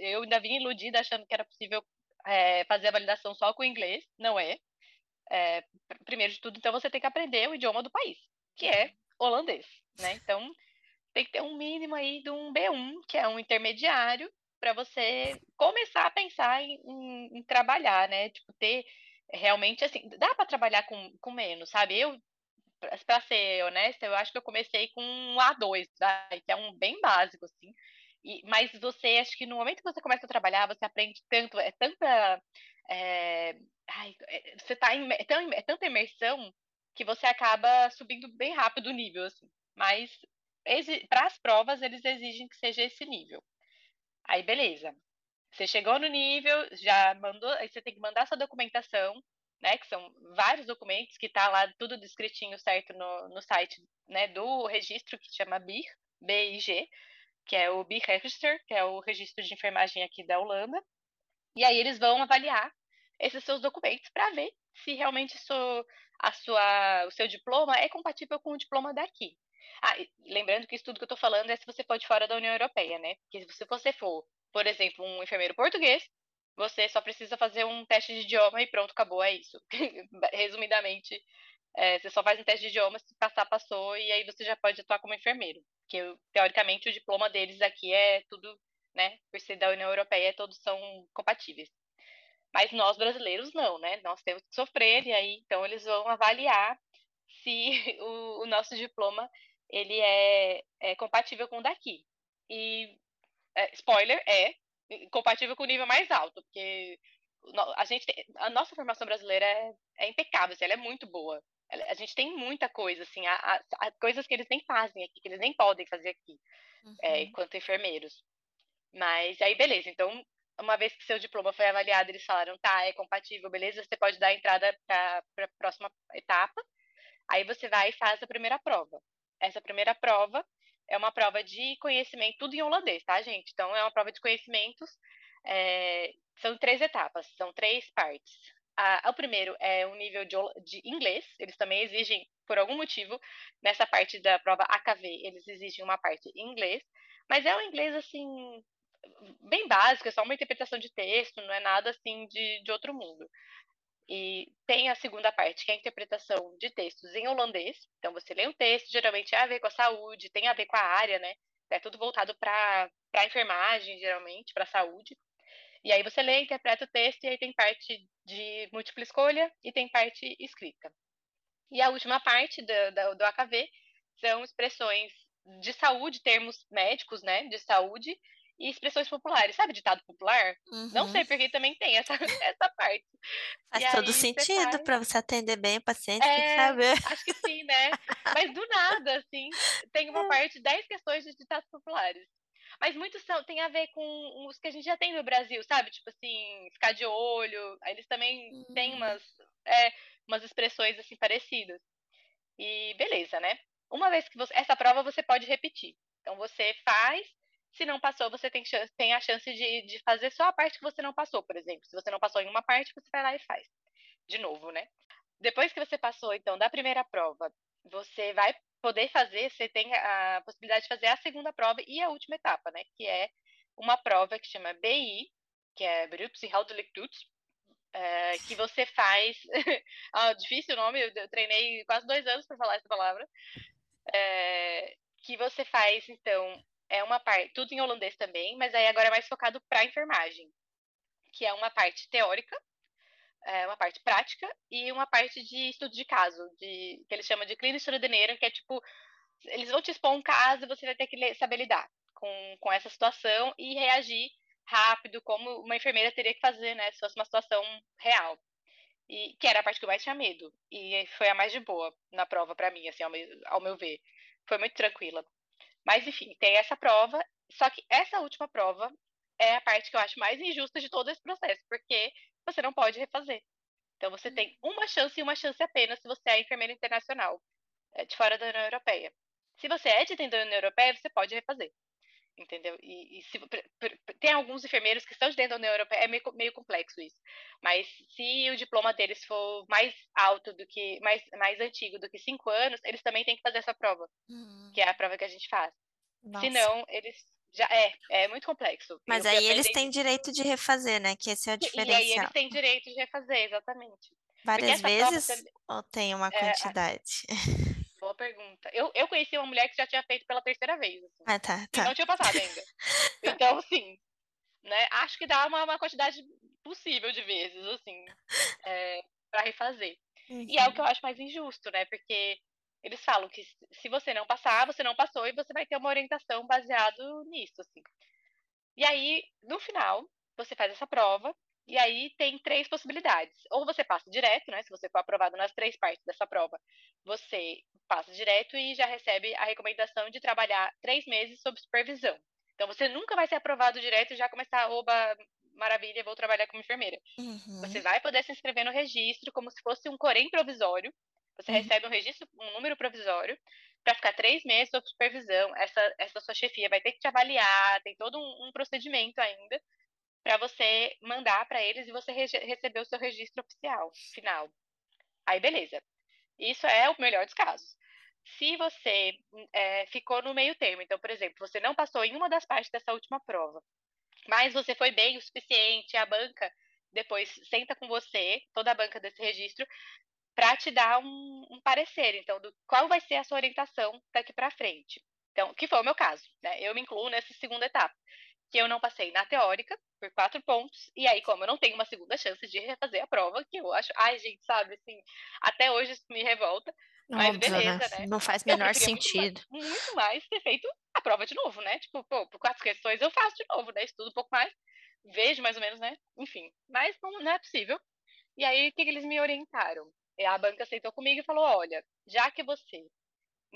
eu ainda vim iludida achando que era possível é, fazer a validação só com inglês, não é. é. Primeiro de tudo, então você tem que aprender o idioma do país, que é holandês, né? Então tem que ter um mínimo aí de um B1, que é um intermediário, para você começar a pensar em, em, em, trabalhar, né? Tipo, ter realmente assim, dá para trabalhar com, com menos, sabe? Eu, para ser honesta, eu acho que eu comecei com um A2, tá? que é um bem básico, assim. E, mas você, acho que no momento que você começa a trabalhar, você aprende tanto, é tanta. É, ai, você tá em, é, tão, é tanta imersão que você acaba subindo bem rápido o nível, assim. Mas para as provas, eles exigem que seja esse nível. Aí, beleza. Você chegou no nível, já mandou, aí você tem que mandar sua documentação, né? Que são vários documentos que tá lá tudo descritinho certo no, no site né, do registro que chama BIR, BIG que é o B-Register, que é o registro de enfermagem aqui da Holanda. E aí eles vão avaliar esses seus documentos para ver se realmente a sua, o seu diploma é compatível com o diploma daqui. Ah, lembrando que isso tudo que eu estou falando é se você for de fora da União Europeia, né? Porque se você for, por exemplo, um enfermeiro português, você só precisa fazer um teste de idioma e pronto, acabou, é isso. [LAUGHS] Resumidamente, é, você só faz um teste de idioma, se passar, passou, e aí você já pode atuar como enfermeiro. Porque, teoricamente, o diploma deles aqui é tudo, né? Por ser da União Europeia, todos são compatíveis. Mas nós brasileiros não, né? Nós temos que sofrer, e aí, então, eles vão avaliar se [LAUGHS] o, o nosso diploma ele é, é, compatível com o daqui. E, é, spoiler, é compatível com o nível mais alto, porque a gente tem, a nossa formação brasileira é, é impecável, assim, ela é muito boa. A gente tem muita coisa, assim, há, há, coisas que eles nem fazem aqui, que eles nem podem fazer aqui, é, uhum. é, enquanto enfermeiros. Mas aí, beleza. Então, uma vez que seu diploma foi avaliado, eles falaram, tá, é compatível, beleza, você pode dar a entrada para a próxima etapa. Aí você vai e faz a primeira prova. Essa primeira prova é uma prova de conhecimento, tudo em holandês, tá, gente? Então, é uma prova de conhecimentos. É, são três etapas, são três partes. A, o primeiro é o nível de, de, inglês, eles também exigem, por algum motivo, nessa parte da prova AKV, eles exigem uma parte em inglês, mas é um inglês, assim, bem básico, é só uma interpretação de texto, não é nada, assim, de, de outro mundo. E tem a segunda parte, que é a interpretação de textos em holandês. Então, você lê um texto, geralmente é a ver com a saúde, tem a ver com a área, né? É tudo voltado para a enfermagem, geralmente, para a saúde. E aí você lê, interpreta o texto, e aí tem parte de múltipla escolha e tem parte escrita. E a última parte do, do, do AKV são expressões de saúde, termos médicos, né, de saúde, e expressões populares, sabe, ditado popular? Uhum. Não sei porque também tem essa, [LAUGHS] essa parte. Faz e todo sentido faz... para você atender bem o paciente, é, tem que saber. Acho que sim, né? [LAUGHS] Mas do nada, assim, tem uma é. parte, 10 questões de ditados populares. Mas muitos são, tem a ver com os que a gente já tem no Brasil, sabe? Tipo assim, ficar de olho. Eles também uhum. têm hum. umas, é, umas expressões assim parecidas. E beleza, né? Uma vez que você. Essa prova você pode repetir. Então você faz. Se não passou, você tem, tem a chance de, de fazer só a parte que você não passou, por exemplo. Se você não passou em uma parte, você vai lá e faz. De novo, né? Depois que você passou, então, da primeira prova, você vai poder fazer, você tem a possibilidade de fazer a segunda prova e a última etapa, né? Que é uma prova que chama BI, que é Beroepsinhoudelijk é, que você faz. [LAUGHS] ah, difícil o nome, eu treinei quase dois anos para falar essa palavra. É, que você faz, então, é uma parte, tudo em holandês também, mas aí agora é mais focado para enfermagem, que é uma parte teórica, é, uma parte prática e uma parte de estudo de caso, de, que eles chamam de clínica ordeneira, que é tipo, eles vão te expor um caso e você vai ter que saber lidar com, com essa situação e reagir rápido, como uma enfermeira teria que fazer, né, se fosse uma situação real. E que era a parte que eu mais tinha medo. E foi a mais de boa na prova para mim, assim, ao meu, ao meu ver. Foi muito tranquila. Mas enfim, tem essa prova, só que essa última prova é a parte que eu acho mais injusta de todo esse processo, porque você não pode refazer. Então você tem uhum. uma chance e uma chance apenas se você é enfermeiro internacional é, de fora da União Europeia. Se você é de dentro da União Europeia, você pode refazer. Entendeu? E, e se, tem alguns enfermeiros que estão de dentro da União Europeia, é meio, meio complexo isso. Mas se o diploma deles for mais alto do que, mais, mais antigo do que cinco anos, eles também têm que fazer essa prova, uhum. que é a prova que a gente faz. Nossa. Senão, eles Já é, é muito complexo. Mas aí eles têm direito de refazer, né? Que esse é o diferencial. E aí eles têm direito de refazer, exatamente. Várias vezes também... ou tem uma é, quantidade? É... [LAUGHS] Pergunta. Eu, eu conheci uma mulher que já tinha feito pela terceira vez. Assim, ah, tá, tá. não tinha passado ainda. [LAUGHS] então, sim, né? Acho que dá uma, uma quantidade possível de vezes, assim, é, para refazer. Uhum. E é o que eu uhum. acho mais injusto, né? Porque eles falam que se você não passar, você não passou e você vai ter uma orientação baseado nisso, assim. E aí, no final, você faz essa prova e aí tem três possibilidades. Ou você passa direto, né? Se você for aprovado nas três partes dessa prova, você passa direto e já recebe a recomendação de trabalhar três meses sob supervisão. Então você nunca vai ser aprovado direto e já começar, oba, maravilha, vou trabalhar como enfermeira. Uhum. Você vai poder se inscrever no registro como se fosse um corém provisório. Você uhum. recebe um registro, um número provisório, para ficar três meses sob supervisão. Essa, essa sua chefia vai ter que te avaliar, tem todo um, um procedimento ainda para você mandar para eles e você receber o seu registro oficial final. Aí, beleza. Isso é o melhor dos casos. Se você é, ficou no meio termo, então, por exemplo, você não passou em uma das partes dessa última prova, mas você foi bem o suficiente, a banca depois senta com você, toda a banca desse registro, para te dar um, um, parecer, então, do qual vai ser a sua orientação daqui para frente. Então, que foi o meu caso, né? Eu me incluo nessa segunda etapa que eu não passei na teórica por quatro pontos, e aí, como eu não tenho uma segunda chance de refazer a prova, que eu acho, ai, gente, sabe, assim, até hoje isso me revolta, mas Óbvio, beleza, né? né? Não faz menor sentido. Muito mais, muito mais, ter feito a prova de novo, né? Tipo, pô, por quatro questões eu faço de novo, né? Estudo um pouco mais, vejo mais ou menos, né? Enfim, mas não, não é possível. E aí, o que, que eles me orientaram? A banca aceitou comigo e falou: olha, já que você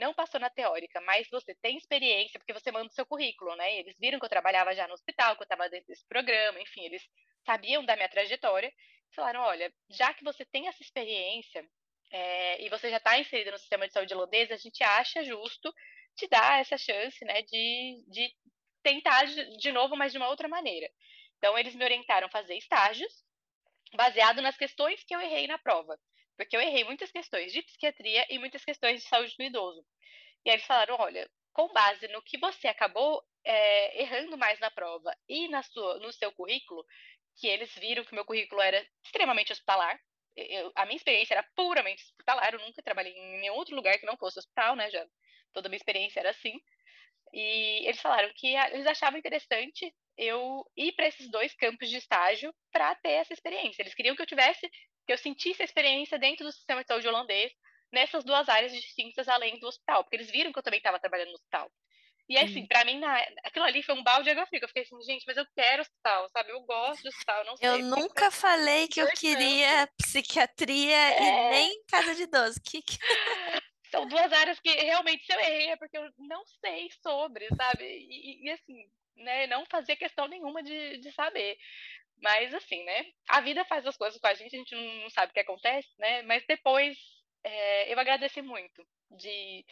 não passou na teórica, mas você tem experiência, porque você manda o seu currículo, né? Eles viram que eu trabalhava já no hospital, que eu estava dentro desse programa, enfim, eles sabiam da minha trajetória. Falaram: olha, já que você tem essa experiência é, e você já está inserido no sistema de saúde holandês, a gente acha justo te dar essa chance, né, de, de tentar de novo, mas de uma outra maneira. Então, eles me orientaram a fazer estágios baseado nas questões que eu errei na prova porque eu errei muitas questões de psiquiatria e muitas questões de saúde do idoso. E aí eles falaram, olha, com base no que você acabou é, errando mais na prova e na sua, no seu currículo, que eles viram que meu currículo era extremamente hospitalar, eu, a minha experiência era puramente hospitalar, eu nunca trabalhei em nenhum outro lugar que não fosse hospital, né, já toda a minha experiência era assim. E eles falaram que eles achavam interessante eu ir para esses dois campos de estágio para ter essa experiência. Eles queriam que eu tivesse, que eu sentisse a experiência dentro do sistema de saúde holandês nessas duas áreas distintas além do hospital, porque eles viram que eu também estava trabalhando no hospital. E assim, para mim, na, aquilo ali foi um balde de água fria. Eu fiquei assim, gente, mas eu quero hospital, sabe? Eu gosto de hospital, não sei. Eu nunca falei que eu queria psiquiatria é... e nem casa de idoso. Que... [LAUGHS] São duas áreas que realmente, se eu errei, é porque eu não sei sobre, sabe? E, e assim, né, não fazia questão nenhuma de, de saber. Mas assim, né? A vida faz as coisas com a gente, a gente não, sabe o que acontece, né? Mas depois é, eu agradeci muito de,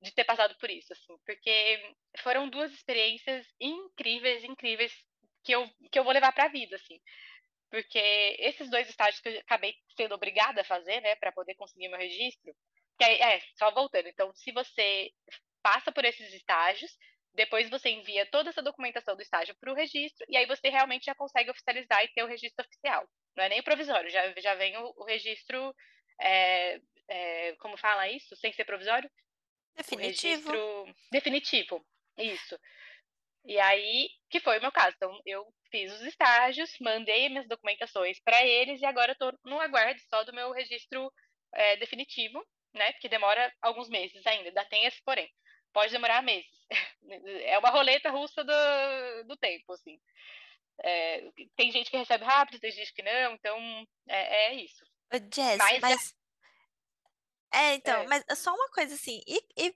de ter passado por isso, assim, porque foram duas experiências incríveis, incríveis que eu, que eu vou levar para a vida, assim. Porque esses dois estágios que eu acabei sendo obrigada a fazer, né, para poder conseguir meu registro, que é, é, só voltando. Então, se você passa por esses estágios, depois você envia toda essa documentação do estágio para o registro e aí você realmente já consegue oficializar e ter o registro oficial. Não é nem provisório, já, já vem o, o registro, é, é, como fala isso? Sem ser provisório? Definitivo. registro definitivo, isso. E aí, que foi o meu caso. Então, eu fiz os estágios, mandei minhas documentações para eles e agora estou no aguardo só do meu registro é, definitivo, né? Porque demora alguns meses ainda, ainda tem esse porém pode demorar meses. [LAUGHS] É uma roleta russa do, do tempo, assim. É, tem gente que recebe rápido, tem gente que não, então é, é isso. Jess, mas, mas... É, então, é. mas só uma coisa assim, e, e,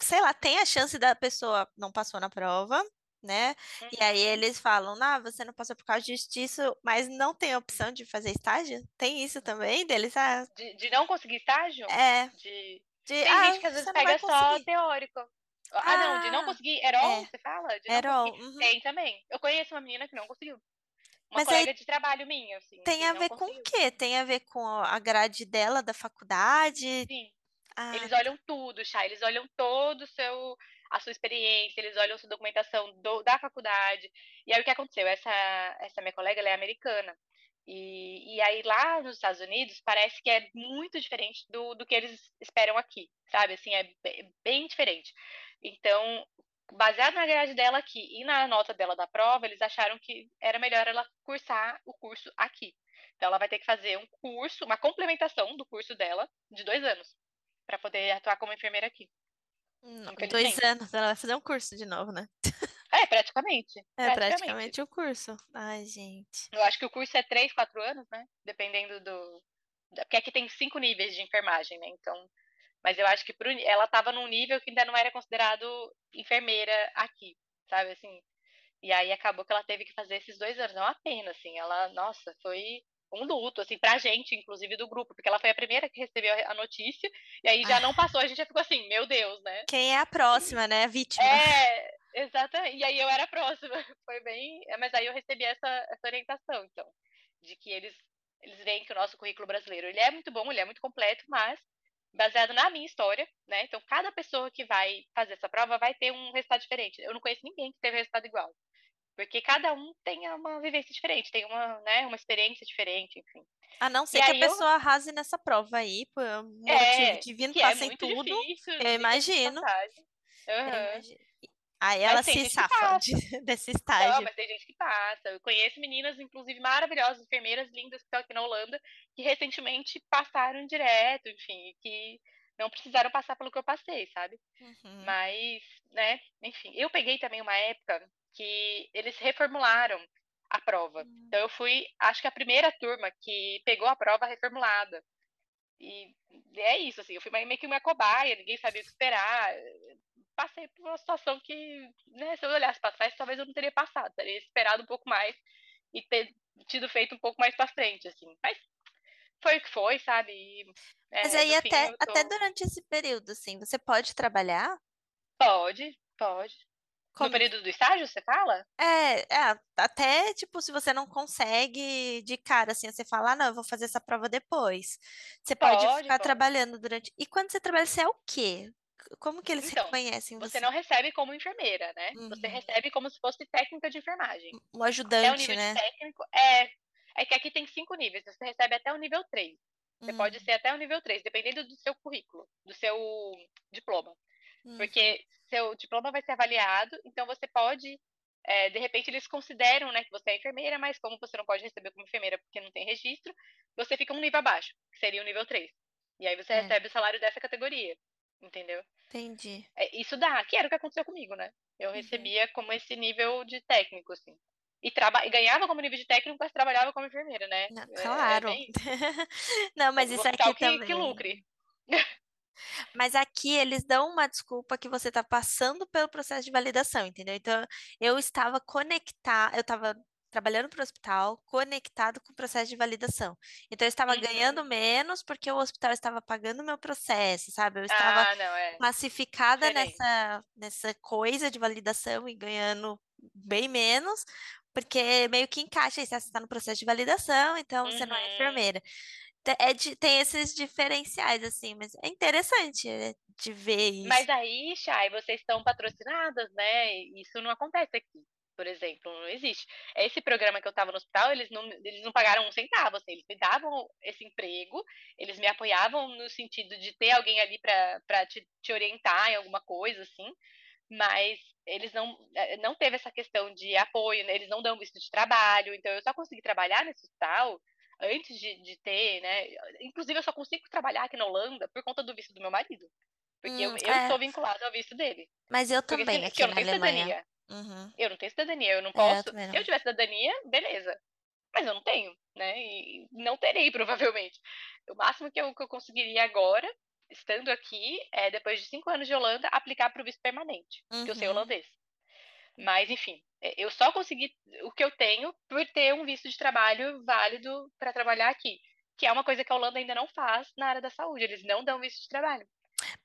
sei lá, tem a chance da pessoa não passou na prova, né? Uhum. E aí uhum. eles falam, não, você não passou por causa disso, disso, mas não tem opção de fazer estágio? Tem isso também deles? Ah, de, de não conseguir estágio? É. De... De, tem ah, gente que às vezes pega só teórico. Ah, não, de não ah, conseguir. Erol, é. você fala? De Erol. Uhum. Tem também. Eu conheço uma menina que não conseguiu. Uma Mas colega aí, de trabalho minha, assim. Tem a ver com o quê? Tem a ver com a grade dela, da faculdade? Sim. Ah. Eles olham tudo, Chá. Eles olham todo o seu. a sua experiência, eles olham a sua documentação do, da faculdade. E aí o que aconteceu? Essa, essa minha colega, ela é americana. E, e aí lá nos Estados Unidos parece que é muito diferente do, do que eles esperam aqui, sabe? Assim, é bem diferente. Então, baseado na grade dela aqui e na nota dela da prova, eles acharam que era melhor ela cursar o curso aqui. Então, ela vai ter que fazer um curso, uma complementação do curso dela de dois anos, para poder atuar como enfermeira aqui. Não, dois anos, ela vai fazer um curso de novo, né? É, praticamente. É praticamente. praticamente o curso. Ai, gente. Eu acho que o curso é três, quatro anos, né? Dependendo do. Porque aqui tem cinco níveis de enfermagem, né? Então. Mas eu acho que pro... ela estava num nível que ainda não era considerado enfermeira aqui, sabe? Assim. E aí acabou que ela teve que fazer esses dois anos. É uma pena, assim. Ela, nossa, foi um luto, assim, pra gente, inclusive, do grupo, porque ela foi a primeira que recebeu a notícia, e aí já ah. não passou, a gente já ficou assim, meu Deus, né? Quem é a próxima, né? A vítima. É, exatamente. E aí eu era a próxima. [LAUGHS] Foi bem. Mas aí eu recebi essa, essa orientação, então, de que eles, eles veem que o nosso currículo brasileiro ele é muito bom, ele é muito completo, mas baseado na minha história, né? Então, cada pessoa que vai fazer essa prova vai ter um resultado diferente. Eu não conheço ninguém que teve resultado igual. Porque cada um tem uma vivência diferente, tem uma, né, uma experiência diferente, enfim. A não ser e que a pessoa eu... arrase nessa prova aí, por um é, motivo divino, passa é em tudo. Difícil, eu imagino. Uhum. Eu imagino. Aí ela se safa de, [LAUGHS] desse estágio. Não, mas tem gente que passa. Eu conheço meninas, inclusive, maravilhosas, enfermeiras lindas que estão aqui na Holanda, que recentemente passaram direto, enfim, que não precisaram passar pelo que eu passei, sabe? Uhum. Mas, né, enfim, eu peguei também uma época que eles reformularam a prova. Hum. Então eu fui, acho que a primeira turma que pegou a prova reformulada. E é isso, assim, eu fui meio que uma cobaia, ninguém sabia o que esperar. Passei por uma situação que, né, se eu olhasse para trás, talvez eu não teria passado, teria esperado um pouco mais e ter tido feito um pouco mais para frente, assim. Mas foi o que foi, sabe? E, é, Mas aí até, tô... até durante esse período, assim, você pode trabalhar? Pode, pode. Como? No período do estágio, você fala? É, é, até, tipo, se você não consegue de cara, assim, você fala, ah, não, eu vou fazer essa prova depois. Você pode, pode ficar pode. trabalhando durante... E quando você trabalha, você é o quê? Como que eles então, reconhecem você? Você não recebe como enfermeira, né? Uhum. Você recebe como se fosse técnica de enfermagem. Um ajudante, é o nível né? técnico, é, é que aqui tem cinco níveis, você recebe até o nível 3. Você uhum. pode ser até o nível 3, dependendo do seu currículo, do seu diploma. Uhum. Porque seu diploma vai ser avaliado, então você pode, é, de repente eles consideram né, que você é enfermeira, mas como você não pode receber como enfermeira porque não tem registro, você fica um nível abaixo, que seria o nível 3. E aí você é. recebe o salário dessa categoria, entendeu? Entendi. É, isso dá, que era o que aconteceu comigo, né? Eu uhum. recebia como esse nível de técnico, assim. E, traba... e ganhava como nível de técnico, mas trabalhava como enfermeira, né? Não, é, claro. É, [LAUGHS] não, mas isso aqui que, também... que lucre. [LAUGHS] Mas aqui eles dão uma desculpa que você está passando pelo processo de validação, entendeu? Então, eu estava conectada, eu estava trabalhando para o hospital, conectado com o processo de validação. Então, eu estava uhum. ganhando menos porque o hospital estava pagando o meu processo, sabe? Eu estava ah, não, é. massificada nessa, nessa coisa de validação e ganhando bem menos, porque meio que encaixa aí, você está no processo de validação, então uhum. você não é uhum. enfermeira é de, tem esses diferenciais, assim, mas é interessante é, de ver isso. Mas aí, Chay, vocês estão patrocinadas, né? Isso não acontece aqui, por exemplo, não existe. Esse programa que eu estava no hospital, eles não, eles não pagaram um centavo, assim, eles me davam esse emprego, eles me apoiavam no sentido de ter alguém ali para te, te orientar em alguma coisa, assim, mas eles não, eh, não teve essa questão de apoio, né? eles não dão visto de trabalho, então eu só consegui trabalhar nesse hospital antes de, de ter, né? Inclusive, eu só consigo trabalhar aqui na Holanda por conta do visto do meu marido. Porque hum, eu, eu é. sou vinculada ao visto dele. Mas eu porque também, se, aqui eu não tenho Alemanha. cidadania. Uhum. Eu não tenho cidadania, eu não posso. É, eu se eu tivesse cidadania, beleza. Mas eu não tenho, né? E não terei, [LAUGHS] provavelmente. O máximo que eu, que eu conseguiria agora, estando aqui, é, depois de cinco anos de Holanda, aplicar para o visto permanente, uhum. porque eu sei uhum. holandês. Mas, enfim, é, eu só consegui o que eu tenho por ter um visto de trabalho válido para trabalhar aqui, que é uma coisa que a Holanda ainda não faz na área da saúde, eles não dão visto de trabalho.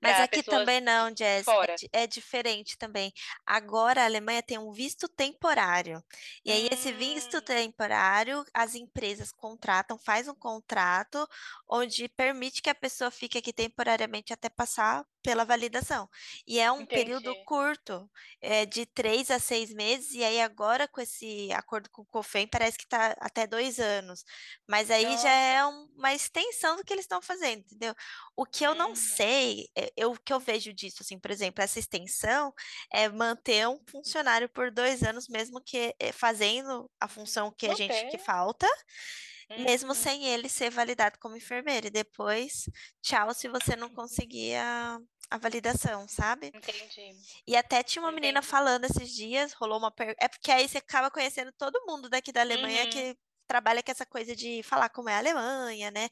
Mas aqui também não, Jess. É, é, diferente também. Agora a Alemanha tem um visto temporário. E aí, hum. esse visto hum. temporário, as empresas contratam, faz um contrato onde permite que a pessoa fique aqui temporariamente até passar pela validação. E é um Entendi. período curto, é de três a seis meses, e aí agora com esse acordo com o COFEM parece que está até dois anos. Mas aí Nossa. já é uma extensão do que eles estão fazendo, entendeu? O que eu não hum. sei, é, eu, o que eu vejo disso, assim, por exemplo, essa extensão é manter um funcionário por dois anos, mesmo que é, fazendo a função que a gente que falta, mesmo uhum. sem ele ser validado como enfermeiro. E depois, tchau se você não conseguir a, a validação, sabe? Entendi. E até tinha uma menina falando esses dias, rolou uma pergunta. É porque aí você acaba conhecendo todo mundo daqui da Alemanha uhum. que trabalha com essa coisa de falar como é a Alemanha, né?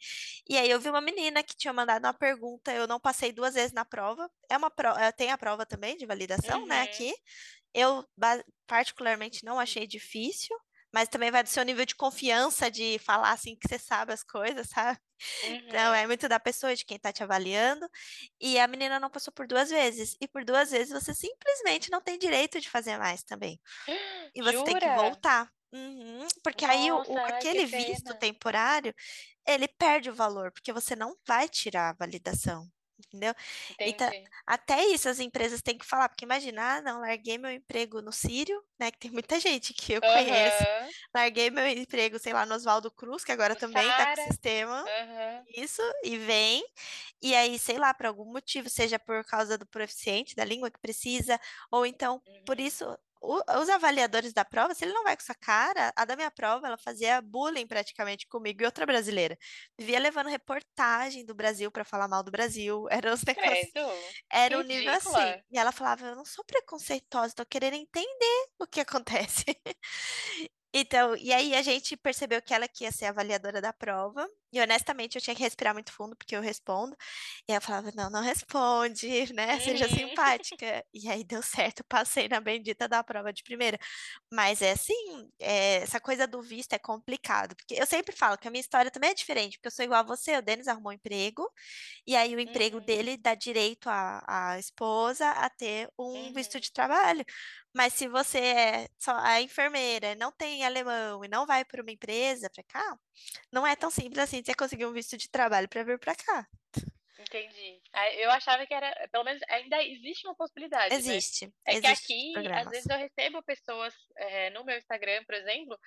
E aí eu vi uma menina que tinha mandado uma pergunta, eu não passei duas vezes na prova. É uma prova, tem a prova também de validação, uhum. né, aqui. Eu particularmente não achei difícil mas também vai do seu nível de confiança de falar assim que você sabe as coisas, [LAUGHS] sabe? Uhum. Então é muito da pessoa, de quem tá te avaliando. E a menina não passou por duas vezes. E por duas vezes você simplesmente não tem direito de fazer mais também. E você Jura? tem que voltar. Uhum. Porque Nossa, aí o, aquele visto temporário, ele perde o valor, porque você não vai tirar a validação entendeu? Então, até isso as empresas têm que falar, porque imagina, ah, não, larguei meu emprego no Sírio, né, que tem muita [LAUGHS] gente que eu uhum. conheço, larguei meu emprego, sei lá, no Oswaldo Cruz, que agora o também Sarah. tá com o sistema, uhum. isso, e vem, e aí, sei lá, por algum motivo, seja por causa do proficiente, da língua que precisa, ou então, uhum. por isso, os avaliadores da prova, se ele não vai com essa cara, a da minha prova, ela fazia bullying praticamente comigo e outra brasileira. Vivia levando reportagem do Brasil para falar mal do Brasil. [LAUGHS] Era os negócios. Era um nível assim. E ela falava: Eu não sou preconceituosa, tô querendo entender [LAUGHS] o que acontece. [LAUGHS] Então, e aí a gente percebeu que ela que ia ser avaliadora da prova. E honestamente eu tinha que respirar muito fundo, porque eu respondo. E ela falava, não, não responde, [LAUGHS] né? Seja uhum. [LAUGHS] simpática. E aí deu certo, passei na bendita da prova de primeira. Mas é assim, é, essa coisa do visto é complicado. Porque eu sempre falo que a minha história também é diferente, porque eu sou igual a você, o Denis arrumou um emprego, e aí o emprego uhum. dele dá direito à, à esposa a ter um uhum. visto de trabalho. Mas se você é só a enfermeira, não tem alemão e não vai para uma empresa para cá, não é tão simples assim você conseguir um visto de trabalho para vir para cá. Entendi. Eu achava que era, pelo menos ainda existe uma possibilidade. Né? Existe. Né? É existe que aqui, programas. às vezes eu recebo pessoas é, no meu Instagram, por exemplo,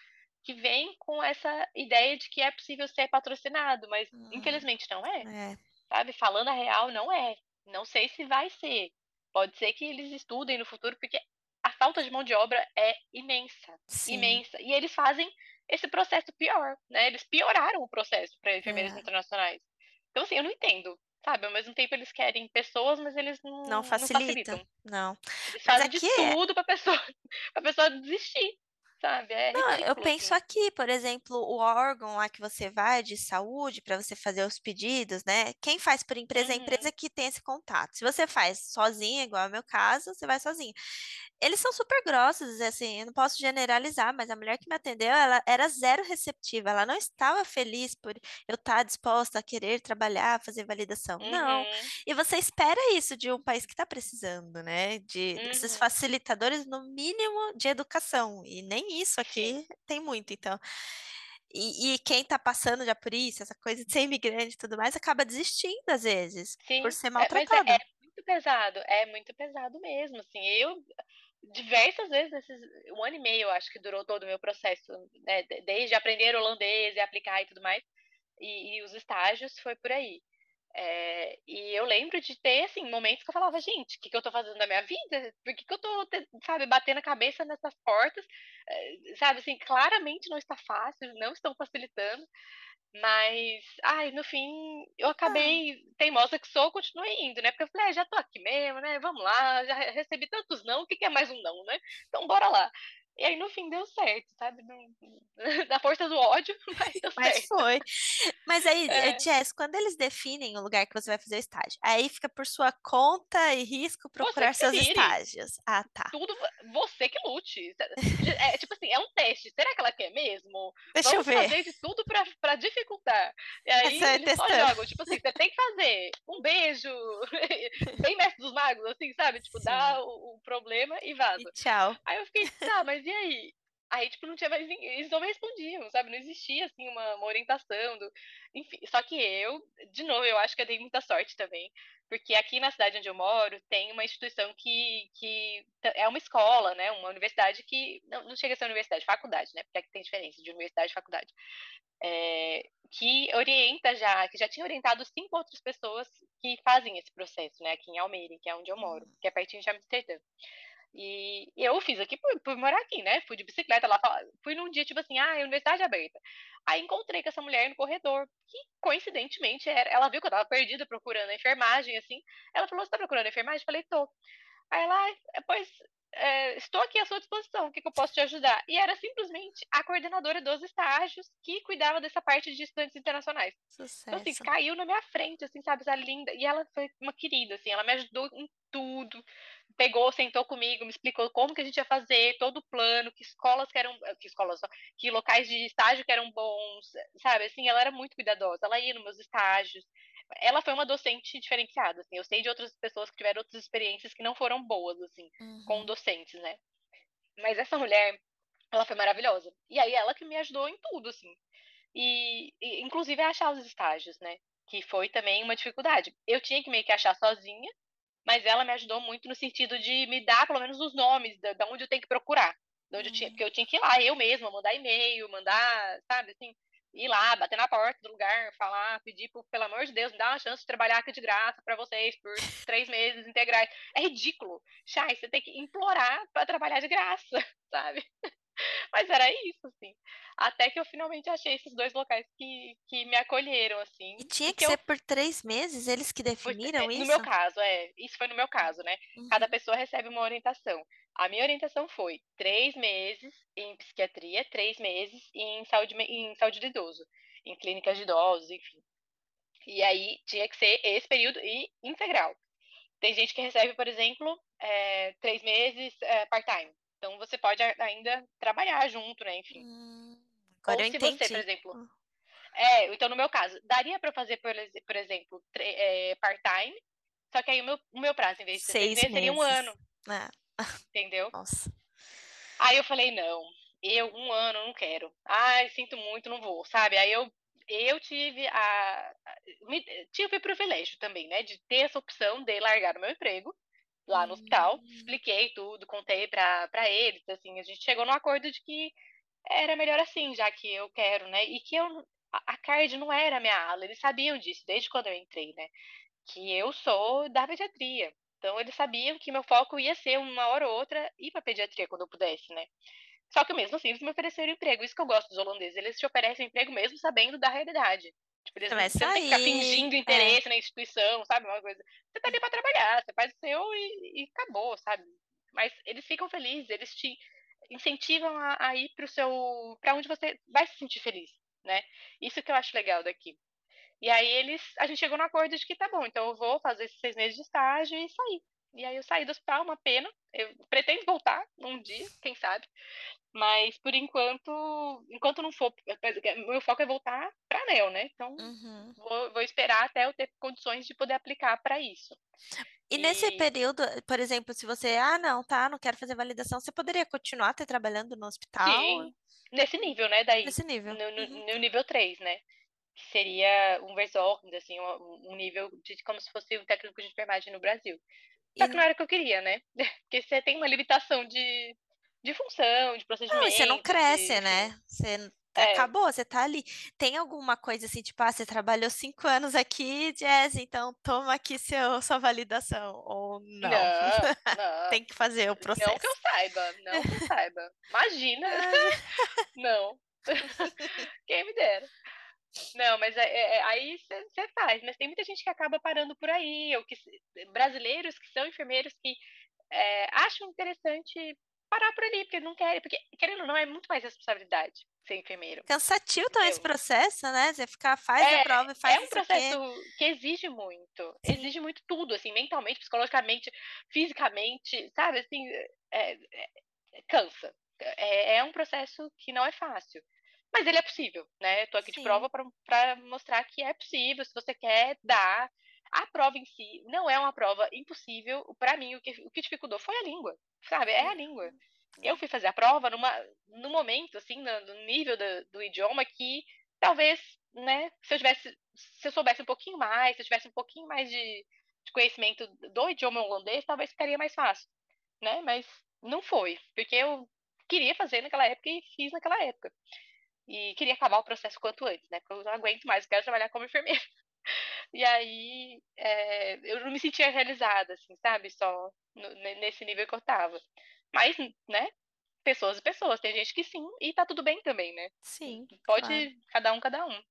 que vêm com essa ideia de que é possível ser patrocinado, mas hum, infelizmente não é. é. Sabe? Falando a real, não é. Não sei se vai ser. Pode ser que eles estudem no futuro, porque a falta de mão de obra é imensa, Sim. imensa. E eles fazem esse processo pior, né? Eles pioraram o processo para enfermeiros é. internacionais. Então, assim, eu não entendo, sabe? Ao mesmo tempo eles querem pessoas, mas eles não, não, facilita. não facilitam. Não. Eles fazem de é tudo para pessoa, [LAUGHS] a pessoa desistir sabe? É Não, eu penso assim. aqui, por exemplo, o órgão lá que você vai de saúde para você fazer os pedidos, né? Quem faz por empresa é a uhum. empresa que tem esse contato. Se você faz sozinha, igual é o meu caso, você vai sozinha. Eles são super grossos, assim, eu não posso generalizar, mas a mulher que me atendeu, ela era zero receptiva, ela não estava feliz por eu estar disposta a querer trabalhar, fazer validação. Uhum. Não. E você espera isso de um país que está precisando, né? De uhum. esses facilitadores, no mínimo, de educação. E nem isso aqui tem muito, então. E, e, quem está passando já por isso, essa coisa de ser imigrante e tudo mais, acaba desistindo às vezes, Sim. por ser é, é, maltratado. É, é, muito pesado, é muito pesado mesmo, assim, eu diversas vezes, nesses, um ano e meio, eu acho que durou todo o meu processo, né, desde aprender holandês e aplicar e tudo mais, e, e os estágios foi por aí. É, e eu lembro de ter, assim, momentos que eu falava, gente, o que, que eu tô fazendo na minha vida? Por que, que eu tô, sabe, batendo a cabeça nessas portas? É, sabe, assim, claramente não está fácil, não estão facilitando. Mas, ai, no fim, eu acabei, ah. teimosa que sou, continuei indo, né? Porque eu falei, ah, já tô aqui mesmo, né? Vamos lá, já recebi tantos não, o que, que é mais um não, né? Então, bora lá. E aí, no fim, deu certo, sabe? Da [LAUGHS] força do ódio, [LAUGHS] mas deu mas certo. foi. Mas aí, é. Jess, quando eles definem o lugar que você vai fazer o estágio, aí fica por sua conta e risco procurar seus vire. estágios. Ah, tá. Tudo, você que lute. É, tipo assim, é um teste. Será que ela quer mesmo? Deixa Vamos eu ver. fazer de tudo pra, pra dificultar. E aí, é eles só jogam. Tipo assim, você tem que fazer um beijo, [LAUGHS] bem mestre dos magos, assim, sabe? Tipo, Sim. dá o, o, problema e vaza. E tchau. Aí eu fiquei, tá, mas e aí? Aí, tipo, não tinha mais ninguém, eles não me respondiam, sabe? Não existia, assim, uma, uma orientação do... Enfim, só que eu, de novo, eu acho que eu dei muita sorte também, porque aqui na cidade onde eu moro tem uma instituição que, que é uma escola, né? Uma universidade que... Não, não chega a ser universidade, faculdade, né? Porque aqui tem diferença de universidade e faculdade. É, que orienta já, que já tinha orientado cinco outras pessoas que fazem esse processo, né? Aqui em Almeida, que é onde eu moro, hum. que é pertinho de Amsterdã. E eu fiz aqui por, por, morar aqui, né? Fui de bicicleta lá, fui num dia, tipo assim, ah, universidade aberta. Aí encontrei com essa mulher no corredor, que coincidentemente era, ela viu que eu tava perdida procurando a enfermagem, assim. Ela falou, você tá procurando a enfermagem? Eu falei, tô. Aí ela, pois, é, estou aqui à sua disposição, o que, que, eu posso te ajudar? E era simplesmente a coordenadora dos estágios que cuidava dessa parte de estudantes internacionais. Sucesso. Então, assim, caiu na minha frente, assim, sabe, essa linda. E ela foi uma querida, assim, ela me ajudou em tudo pegou, sentou comigo, me explicou como que a gente ia fazer, todo o plano, que escolas que eram, que escolas, que locais de estágio que eram bons, sabe? Assim, ela era muito cuidadosa, ela ia nos meus estágios. Ela foi uma docente diferenciada, assim. Eu sei de outras pessoas que tiveram outras experiências que não foram boas, assim, uhum. com docentes, né? Mas essa mulher, ela foi maravilhosa. E aí ela que me ajudou em tudo, assim. E, e inclusive a achar os estágios, né? Que foi também uma dificuldade. Eu tinha que meio que achar sozinha, mas ela me ajudou muito no sentido de me dar pelo menos os nomes da, onde eu tenho que procurar. De onde eu tinha, uhum. porque eu tinha que ir lá, eu mesma, mandar e-mail, mandar, sabe, assim, ir lá, bater na porta do lugar, falar, pedir, por, pelo amor de Deus, me dá uma chance de trabalhar aqui de graça para vocês por três meses integrais. É ridículo. Chay, você tem que implorar para trabalhar de graça, [LAUGHS] sabe? [LAUGHS] Mas era isso, assim. Até que eu finalmente achei esses dois locais que, que me acolheram, assim. E tinha que ser eu... por três meses? Eles que definiram foi, isso? No meu caso, é. Isso foi no meu caso, né? Uhum. Cada pessoa recebe uma orientação. A minha orientação foi três meses em psiquiatria, três meses em saúde, em saúde do idoso, em clínicas de idosos, enfim. E aí tinha que ser esse período e integral. Tem gente que recebe, por exemplo, é, três meses é, part-time. Então você pode ainda trabalhar junto, né? Enfim. Hum, agora Ou eu se entendi. você, por exemplo. Hum. É, então no meu caso, daria para fazer, por, por exemplo, é, part-time, só que aí o meu, o meu prazo, em vez de seis, meses, seria um ano. É. Entendeu? Nossa. Aí eu falei, não, eu um ano não quero. Ai, sinto muito, não vou, sabe? Aí eu eu tive a tive o privilégio também, né, de ter essa opção de largar o meu emprego lá no hospital, hum. expliquei tudo, contei para eles, assim, a gente chegou no acordo de que era melhor assim, já que eu quero, né? E que eu a, CARD não era a minha ala, eles sabiam disso desde quando eu entrei, né? Que eu sou da pediatria. Então eles sabiam que meu foco ia ser uma hora ou outra ir para pediatria quando eu pudesse, né? Só que mesmo assim eles me ofereceram emprego. Isso que eu gosto dos holandeses, eles te oferecem emprego mesmo sabendo da realidade. Tipo, eles não, você não tem que ficar fingindo é. interesse é. na instituição, sabe? Uma coisa. Você tá ali pra trabalhar, você faz o seu e, e acabou, sabe? Mas eles ficam felizes, eles te incentivam a, a ir pro seu. para onde você vai se sentir feliz, né? Isso que eu acho legal daqui. E aí eles. A gente chegou no acordo de que tá bom, então eu vou fazer esses seis meses de estágio e sair. E aí eu saí do hospital, uma pena. Eu pretendo voltar um dia, quem sabe. Mas por enquanto, enquanto não for, meu foco é voltar para ANEL, né? Então uhum. vou, vou, esperar até eu ter condições de poder aplicar para isso. E, e, nesse período, por exemplo, se você, ah, não, tá, não quero fazer validação, você poderia continuar até trabalhando no hospital? Sim, nesse nível, né? Daí, nesse nível. No, no, uhum. no nível 3, né? Que seria um Versordens, assim, um, um nível de como se fosse um técnico de enfermagem no Brasil. Só que não era o que eu queria, né? [LAUGHS] Porque você tem uma limitação de, de função, de procedimento. Não, você não cresce, de, né? Você é. acabou, você tá ali. Tem alguma coisa assim, tipo, ah, você trabalhou cinco anos aqui, Jazz, então toma aqui seu, sua validação. Ou não. Não, [LAUGHS] não. Tem que fazer o processo. Não que eu saiba, não que eu saiba. Imagina. [LAUGHS] [LAUGHS] não. Quem me dera. Não, mas é, é, é aí você faz. Mas tem muita gente que acaba parando por aí, ou que brasileiros que são enfermeiros que é, acham interessante parar por ali, porque não querem, porque, querendo ou não, é muito mais responsabilidade ser enfermeiro. Cansativo também esse processo, né? Você ficar, faz é, a prova e faz É um processo que exige muito, Sim. exige muito tudo, assim, mentalmente, psicologicamente, fisicamente, sabe, assim, é, é, cansa. É, é, um processo que não é fácil. Mas ele é possível, né? Eu tô aqui Sim. de prova para mostrar que é possível, se você quer dar. A prova em si não é uma prova impossível. Para mim, o que, o que dificultou foi a língua, sabe? É a língua. Eu fui fazer a prova numa, num momento, assim, no, no nível do, do, idioma que talvez, né, se eu tivesse, se eu soubesse um pouquinho mais, se eu tivesse um pouquinho mais de, de conhecimento do idioma holandês, talvez ficaria mais fácil, né? Mas não foi, porque eu queria fazer naquela época e fiz naquela época. E queria acabar o processo quanto antes, né? Porque eu não aguento mais, eu quero trabalhar como enfermeira. E aí é, eu não me sentia realizada, assim, sabe? Só no, nesse nível que eu tava. Mas, né? Pessoas e pessoas. Tem gente que sim, e tá tudo bem também, né? Sim. Pode, claro. cada um, cada um.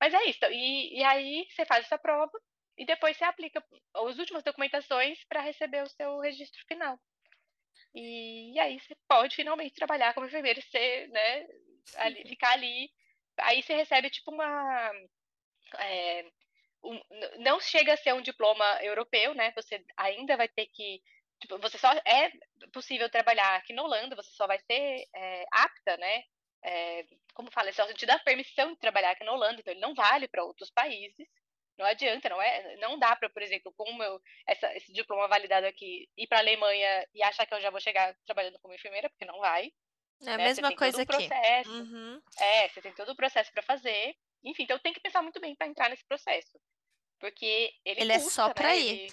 Mas é isso. E, e aí você faz essa prova e depois você aplica as últimas documentações para receber o seu registro final. E, e, aí você pode finalmente trabalhar como enfermeira, ser, né, ali, ficar ali. Aí você recebe tipo uma. É, um, não chega a ser um diploma europeu, né? Você ainda vai ter que. Tipo, você só é possível trabalhar aqui na Holanda, você só vai ser é, apta, né? É, como fala, só te dá permissão de trabalhar aqui na Holanda, então ele não vale para outros países. Não adianta, não é, não dá para, por exemplo, com meu, essa, esse diploma validado aqui, ir para a Alemanha e achar que eu já vou chegar trabalhando como enfermeira, porque não vai. É a né? mesma coisa aqui. Processo. Uhum. É, você tem todo o processo para fazer. Enfim, então tem que pensar muito bem para entrar nesse processo. Porque ele, ele custa, é só para né? ir. Ele...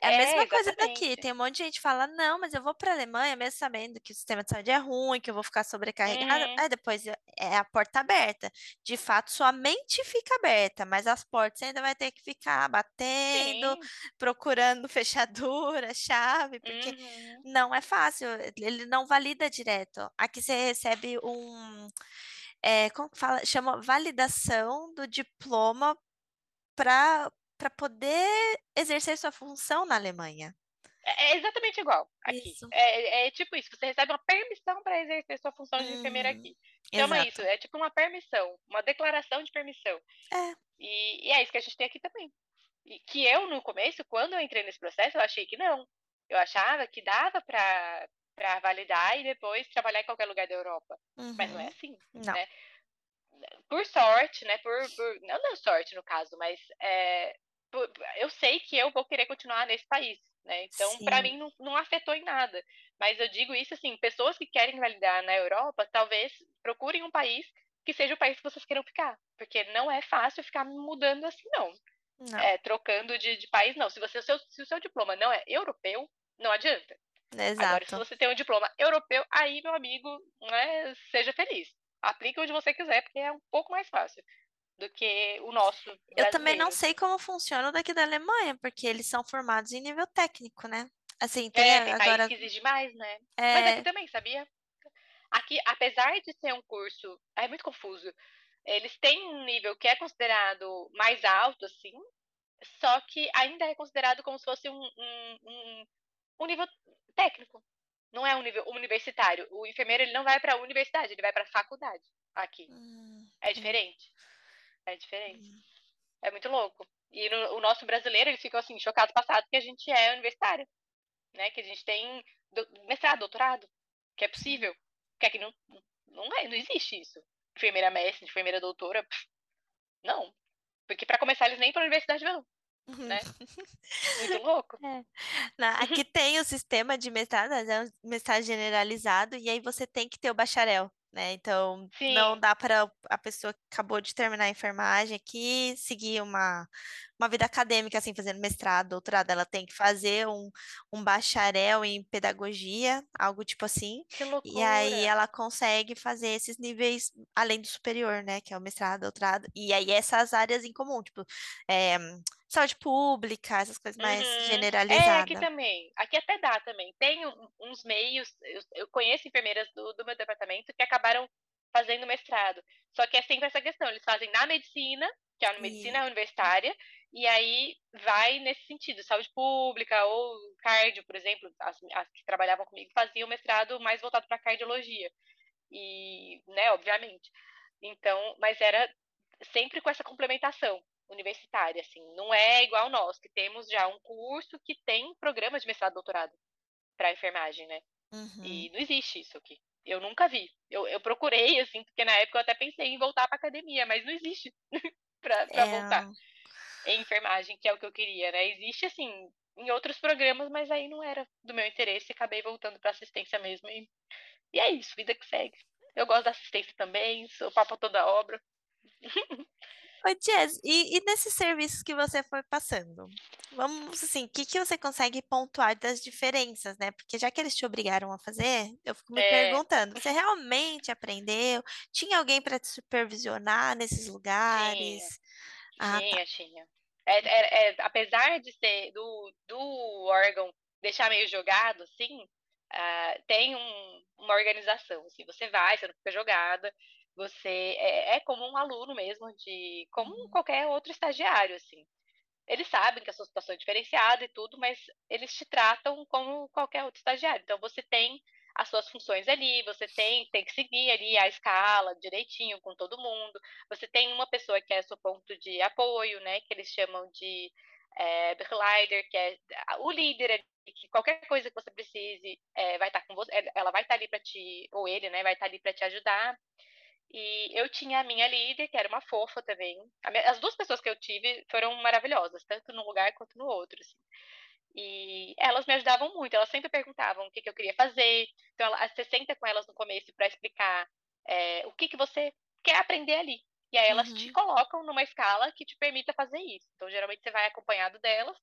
É a é, mesma coisa daqui. Tem um monte de gente que fala, não, mas eu vou para a Alemanha mesmo sabendo que o sistema de saúde é ruim, que eu vou ficar sobrecarregada. Uhum. Aí depois é, é a porta aberta. De fato, sua mente fica aberta, mas as portas ainda vai ter que ficar batendo, Sim. procurando [LAUGHS] fechadura, chave, porque uhum. não é fácil. Ele não valida direto. Aqui você recebe um. É, como que fala? Chama validação do diploma para poder exercer sua função na Alemanha. É, é exatamente igual aqui. É, é, tipo isso, você recebe uma permissão para exercer sua função de enfermeira aqui. Hum, Chama exato. isso, é tipo uma permissão, uma declaração de permissão. É. E, e, é isso que a gente tem aqui também. E que eu, no começo, quando eu entrei nesse processo, eu achei que não. Eu achava que dava para para validar e depois trabalhar em qualquer lugar da Europa. Uhum. Mas não é uhum. assim, não. né? Por sorte, né? Por, por não, não sorte no caso, mas é, eu sei que eu vou querer continuar nesse país, né? Então, para mim, não, não, afetou em nada. Mas eu digo isso assim, pessoas que querem validar na Europa, talvez procurem um país que seja o país que vocês queiram ficar. Porque não é fácil ficar mudando assim, não. não. É, trocando de, de, país, não. Se, você, se, o seu, se o seu diploma não é europeu, não adianta. Exato. Agora, se você tem um diploma europeu, aí, meu amigo, né, seja feliz. Aplique onde você quiser, porque é um pouco mais fácil do que o nosso. Brasileiro. Eu também não sei como funciona o daqui da Alemanha, porque eles são formados em nível técnico, né? Assim, tem, é, tem agora. que exige mais, né? É... Mas aqui também, sabia? Aqui, apesar de ser um curso, é muito confuso. Eles têm um nível que é considerado mais alto, assim, só que ainda é considerado como se fosse um, um, um, um nível técnico. Não é um nível universitário. O enfermeiro ele não vai para a universidade, ele vai para a faculdade aqui. Hum, é diferente. É diferente. Hum. É muito louco. E no, o nosso brasileiro, eles ficam assim, chocados passados que a gente é universitário. Né? Que a gente tem do, mestrado, doutorado. Que é possível. Que aqui não, não, é, não existe isso. Enfermeira mestre, enfermeira doutora. Pff, não. Porque para começar, eles nem para a universidade vão. Né? [LAUGHS] Muito louco. É. Não, aqui [LAUGHS] tem o sistema de mestrado, é um mestrado generalizado, e aí você tem que ter o bacharel né? Então, Sim. não dá para a pessoa que acabou de terminar a enfermagem aqui seguir uma, uma vida acadêmica, assim, fazendo mestrado, doutorado. Ela tem que fazer um, um bacharel em pedagogia, algo tipo assim. Que loucura. E aí ela consegue fazer esses níveis além do superior, né? Que é o mestrado, doutorado. E aí essas áreas em comum, tipo, é, saúde pública, essas coisas mais uhum. generalizadas. É, aqui também. Aqui até dá também. Tem uns meios, eu, conheço enfermeiras do, do meu departamento que acabaram fazendo mestrado. Só que é sempre essa questão, eles fazem na medicina, que é a medicina universitária, E aí vai nesse sentido, saúde pública ou cardio, por exemplo, as, as que trabalhavam comigo faziam mestrado mais voltado para cardiologia. E, né, obviamente. Então, mas era sempre com essa complementação universitária, assim. Não é igual nós, que temos já um curso que tem programa de mestrado e doutorado para enfermagem, né? Uhum. E não existe isso aqui. Eu nunca vi. Eu, eu procurei, assim, porque na época eu até pensei em voltar para academia, mas não existe [LAUGHS] para é... voltar em enfermagem, que é o que eu queria, né? Existe, assim, em outros programas, mas aí não era do meu interesse, acabei voltando para assistência mesmo. E, e é isso, vida que segue. Eu gosto da assistência também, sou papo toda obra. [LAUGHS] Oi, Jess, e, e nesses serviços que você foi passando? Vamos assim, o que, que você consegue pontuar das diferenças, né? Porque já que eles te obrigaram a fazer, eu fico me é. perguntando, você realmente aprendeu? Tinha alguém para te supervisionar nesses lugares? Tinha, ah, tinha. Tá. tinha. É, é, é, apesar de ser do, do órgão deixar meio jogado, assim, uh, tem um, uma organização. Assim, você vai, você não fica jogada, você é, é como um aluno mesmo, de como uhum. qualquer outro estagiário, assim. Eles sabem que a sua situação é diferenciada e tudo, mas eles te tratam como qualquer outro estagiário. Então você tem as suas funções ali, você tem, tem que seguir ali a escala direitinho com todo mundo. Você tem uma pessoa que é seu ponto de apoio, né? Que eles chamam de é, que é o líder ali, que qualquer coisa que você precise é, vai estar com você, ela vai estar ali para te, ou ele, né, vai estar ali para te ajudar. E eu tinha a minha líder, que era uma fofa também. As duas pessoas que eu tive foram maravilhosas, tanto num lugar quanto no outro. Assim. E elas me ajudavam muito, elas sempre perguntavam o que, que eu queria fazer. Então, ela, você senta com elas no começo para explicar é, o que, que você quer aprender ali. E aí elas uhum. te colocam numa escala que te permita fazer isso. Então, geralmente, você vai acompanhado delas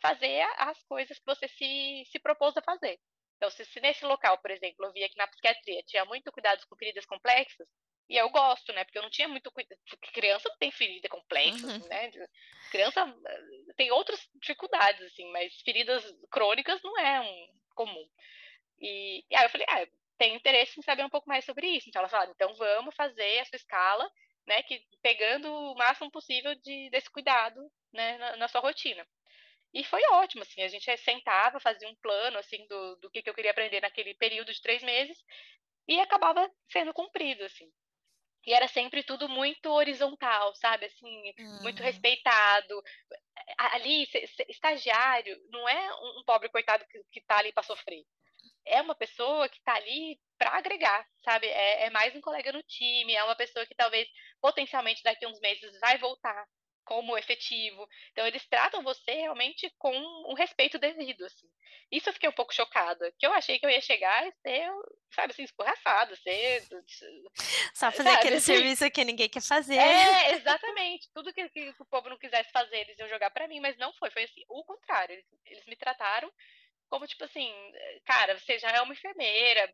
fazer as coisas que você se, se propôs a fazer. Então, se, se nesse local, por exemplo, eu via que na psiquiatria tinha muito cuidado com feridas complexas, e eu gosto, né? Porque eu não tinha muito cuidado. Criança tem ferida complexa, uhum. assim, né? Criança eh, tem outras dificuldades, assim, mas feridas crônicas não é um comum. E, e aí eu falei, ah, tenho interesse em saber um pouco mais sobre isso. Então ela falou, então vamos fazer a sua escala, né? Que pegando o máximo possível de, desse cuidado, né? Na, na sua rotina. E foi ótimo, assim, a gente sentava, fazia um plano, assim, do, do que, que eu queria aprender naquele período de três meses, e acabava sendo cumprido, assim. E era sempre tudo muito horizontal, sabe? Assim, hum. muito respeitado. Ali, estagiário não é um pobre coitado que, que tá ali para sofrer. É uma pessoa que tá ali para agregar, sabe? É, é mais um colega no time, é uma pessoa que talvez potencialmente daqui a uns meses vai voltar como efetivo. Então, eles tratam você realmente com um respeito devido, assim. Isso eu fiquei um pouco chocada, que eu achei que eu ia chegar e ser, sabe, assim, escorraçada, ser... Só [LAUGHS] fazer sabe, aquele assim, serviço que ninguém quer fazer. É, [LAUGHS] exatamente. Tudo que, que, o povo não quisesse fazer, eles iam jogar para mim, mas não foi. Foi assim, o contrário. Eles, eles me trataram como tipo assim, cara, você já é uma enfermeira,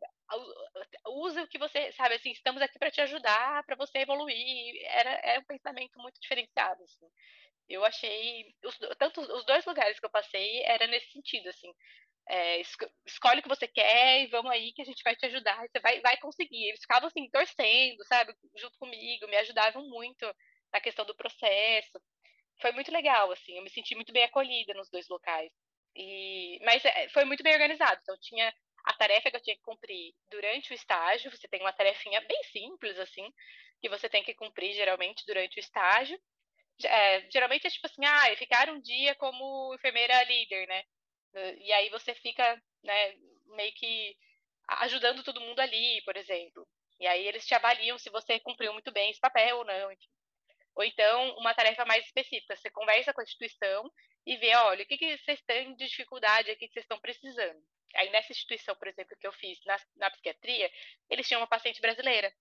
use o que você, sabe, assim, estamos aqui para te ajudar, para você evoluir. Era é um pensamento muito diferenciado, assim. Eu achei, os, tanto os dois lugares que eu passei era nesse sentido, assim. É, escolhe o que você quer e vamos aí que a gente vai te ajudar, você vai, vai conseguir. Eles ficavam assim, torcendo, sabe, junto comigo, me ajudavam muito na questão do processo. Foi muito legal, assim, eu me senti muito bem acolhida nos dois locais. E, mas é, foi muito bem organizado. Então, tinha a tarefa que eu tinha que cumprir durante o estágio. Você tem uma tarefinha bem simples, assim, que você tem que cumprir geralmente durante o estágio. É, geralmente é tipo assim, ah, ficar um dia como enfermeira líder, né? E aí você fica, né, meio que ajudando todo mundo ali, por exemplo. E aí eles te avaliam se você cumpriu muito bem esse papel ou não, enfim. Ou então, uma tarefa mais específica, você conversa com a instituição e vê, olha, o que, que vocês têm de dificuldade aqui que vocês estão precisando. Aí nessa instituição, por exemplo, que eu fiz na, na psiquiatria, eles tinham uma paciente brasileira.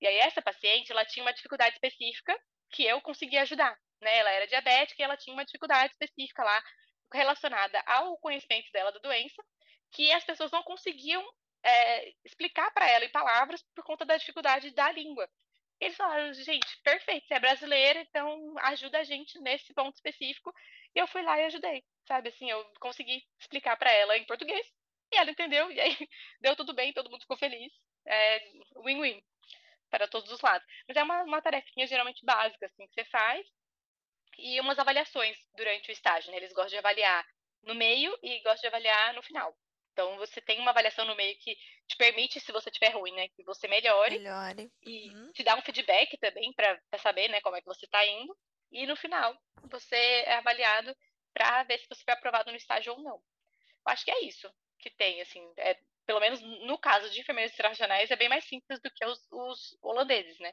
E aí essa paciente, ela tinha uma dificuldade específica que eu conseguia ajudar. Né? Ela era diabética e ela tinha uma dificuldade específica lá relacionada ao conhecimento dela da doença, que as pessoas não conseguiam é, explicar para ela em palavras por conta da dificuldade da língua. Eles falaram, gente, perfeito, você é brasileira, então ajuda a gente nesse ponto específico. E eu fui lá e ajudei, sabe? Assim, eu consegui explicar para ela em português e ela entendeu. [LAUGHS] E aí deu tudo bem, todo mundo ficou feliz. É win-win para todos os lados. Mas é uma, uma tarefinha geralmente básica, assim, que você faz. e umas avaliações durante o estágio. Né? Eles gostam de avaliar no meio e gostam de avaliar no final. Então você tem uma avaliação no meio que te permite, se você tiver ruim, né, que você melhore. Melhore. E uhum. te dá um feedback também para saber, né, como é que você está indo. E no final você é avaliado para ver se você foi aprovado no estágio ou não. Eu acho que é isso que tem, assim, é, pelo menos no caso de enfermeiros internacionais é bem mais simples do que os, os holandeses, né?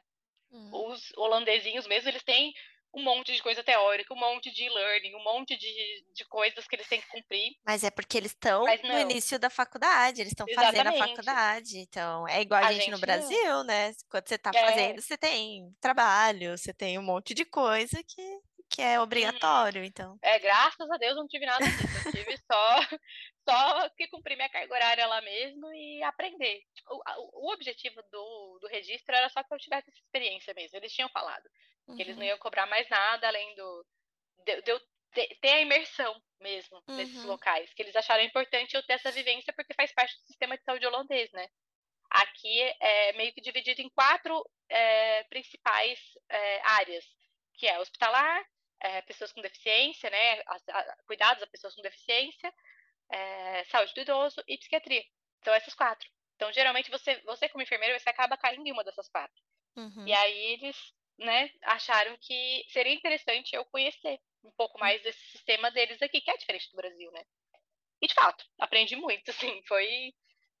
Uhum. Os holandesinhos mesmo, eles têm um monte de coisa teórica, um monte de e-learning, um monte de, de coisas que eles têm que cumprir. Mas é porque eles estão no início da faculdade, eles estão fazendo a faculdade. Então, é igual a, a gente, gente, no Brasil, não. né? Quando você está é. fazendo, você tem trabalho, você tem um monte de coisa que, que é obrigatório, hum. então. É, graças a Deus não tive nada disso. Eu tive só, [LAUGHS] só que cumprir minha carga horária lá mesmo e aprender. Tipo, o, o objetivo do, do registro era só que eu tivesse essa experiência mesmo. Eles tinham falado. Uhum. Que eles não uhum. iam cobrar mais nada além do. De, de eu ter, a imersão mesmo uhum. nesses locais. Que eles acharam importante eu ter essa vivência porque faz parte do sistema de saúde holandês, né? Aqui é meio que dividido em quatro é, principais é, áreas, que é hospitalar, é, pessoas com deficiência, né? A, a, cuidados a pessoas com deficiência, é, saúde do idoso e psiquiatria. São essas quatro. Então, geralmente, você, você como enfermeiro, você acaba caindo em uma dessas quatro. Uhum. E aí eles né, acharam que seria interessante eu conhecer um pouco mais desse sistema deles aqui, que é diferente do Brasil, né? E de fato, aprendi muito, [LAUGHS] assim, foi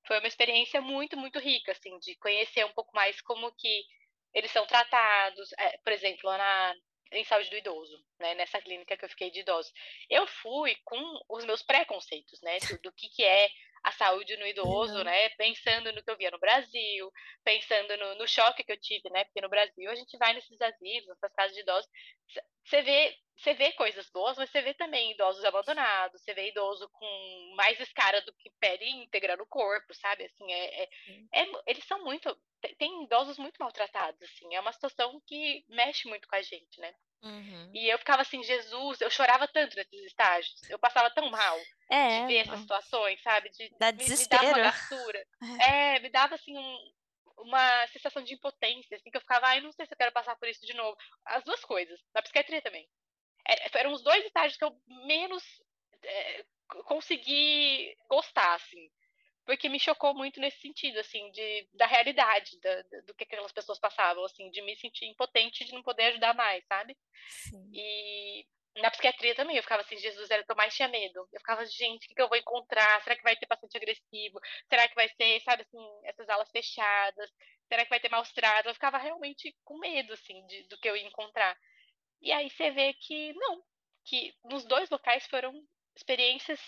foi uma experiência muito, muito rica, assim, de conhecer um pouco mais como que eles são tratados, é, por exemplo, lá na, em saúde do idoso, né, nessa clínica que eu fiquei de idosos. Eu fui com os meus preconceitos, né, do, do que, que é a saúde no idoso, uhum. né? Pensando no que eu via no Brasil, pensando no, no, choque que eu tive, né? Porque no Brasil a gente vai nesses asilos, nessas casas de idosos, você vê, você vê coisas boas, mas você vê também idosos abandonados, você vê idoso com mais escara do que pele íntegra no corpo, sabe? Assim, é, é, é, eles são muito, tem idosos muito maltratados, assim, é uma situação que mexe muito com a gente, né? Uhum. E eu ficava assim, Jesus, eu chorava tanto nesses estágios, eu passava tão mal é, de ver essas situações, sabe? De, Dá me, desespero. me dava uma gastura. [LAUGHS] É. é, me dava assim um, uma sensação de impotência, assim, que eu ficava, ai, ah, não sei se eu quero passar por isso de novo. As duas coisas, na psiquiatria também. É, eram os dois estágios que eu menos é, consegui gostar, assim porque me chocou muito nesse sentido, assim, de, da realidade da, do que aquelas pessoas passavam, assim, de me sentir impotente de não poder ajudar mais, sabe? Sim. E na psiquiatria também, eu ficava assim, Jesus, era o que eu mais tinha medo. Eu ficava, gente, o que, que eu vou encontrar? Será que vai ter paciente agressivo? Será que vai ser, sabe, assim, essas alas fechadas? Será que vai ter maus tratos? Eu ficava realmente com medo, assim, de, do que eu ia encontrar. E aí você vê que não, que nos dois locais foram experiências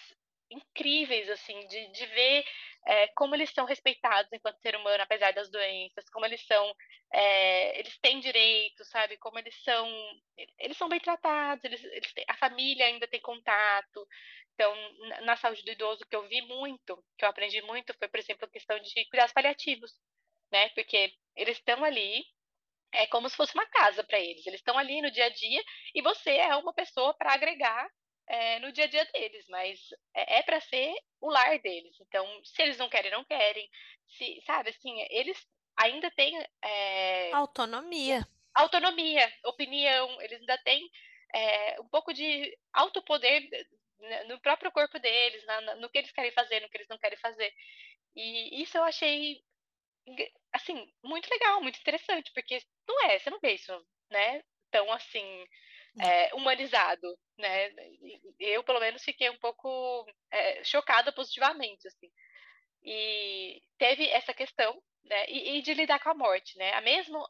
incríveis, assim, de, de ver é, como eles são respeitados enquanto ser humano, apesar das doenças, como eles são, é, eles têm direitos, sabe? Como eles são, eles são bem tratados, eles, eles têm, a família ainda tem contato. Então, na saúde do idoso, que eu vi muito, que eu aprendi muito, foi, por exemplo, a questão de cuidados paliativos, né? Porque eles estão ali, é como se fosse uma casa para eles. Eles estão ali no dia a dia e você é uma pessoa para agregar é, no dia a dia deles, mas é, é para ser o lar deles. Então, se eles não querem, não querem. Se, sabe, assim, eles ainda têm. É, autonomia. Autonomia, opinião, eles ainda têm é, um pouco de autopoder no próprio corpo deles, na, no que eles querem fazer, no que eles não querem fazer. E isso eu achei, assim, muito legal, muito interessante, porque não é, você não vê isso, né? Tão assim, é, humanizado, né? Eu, pelo menos, fiquei um pouco é, chocada positivamente, assim. E teve essa questão, né? E, e, de lidar com a morte, né? A mesmo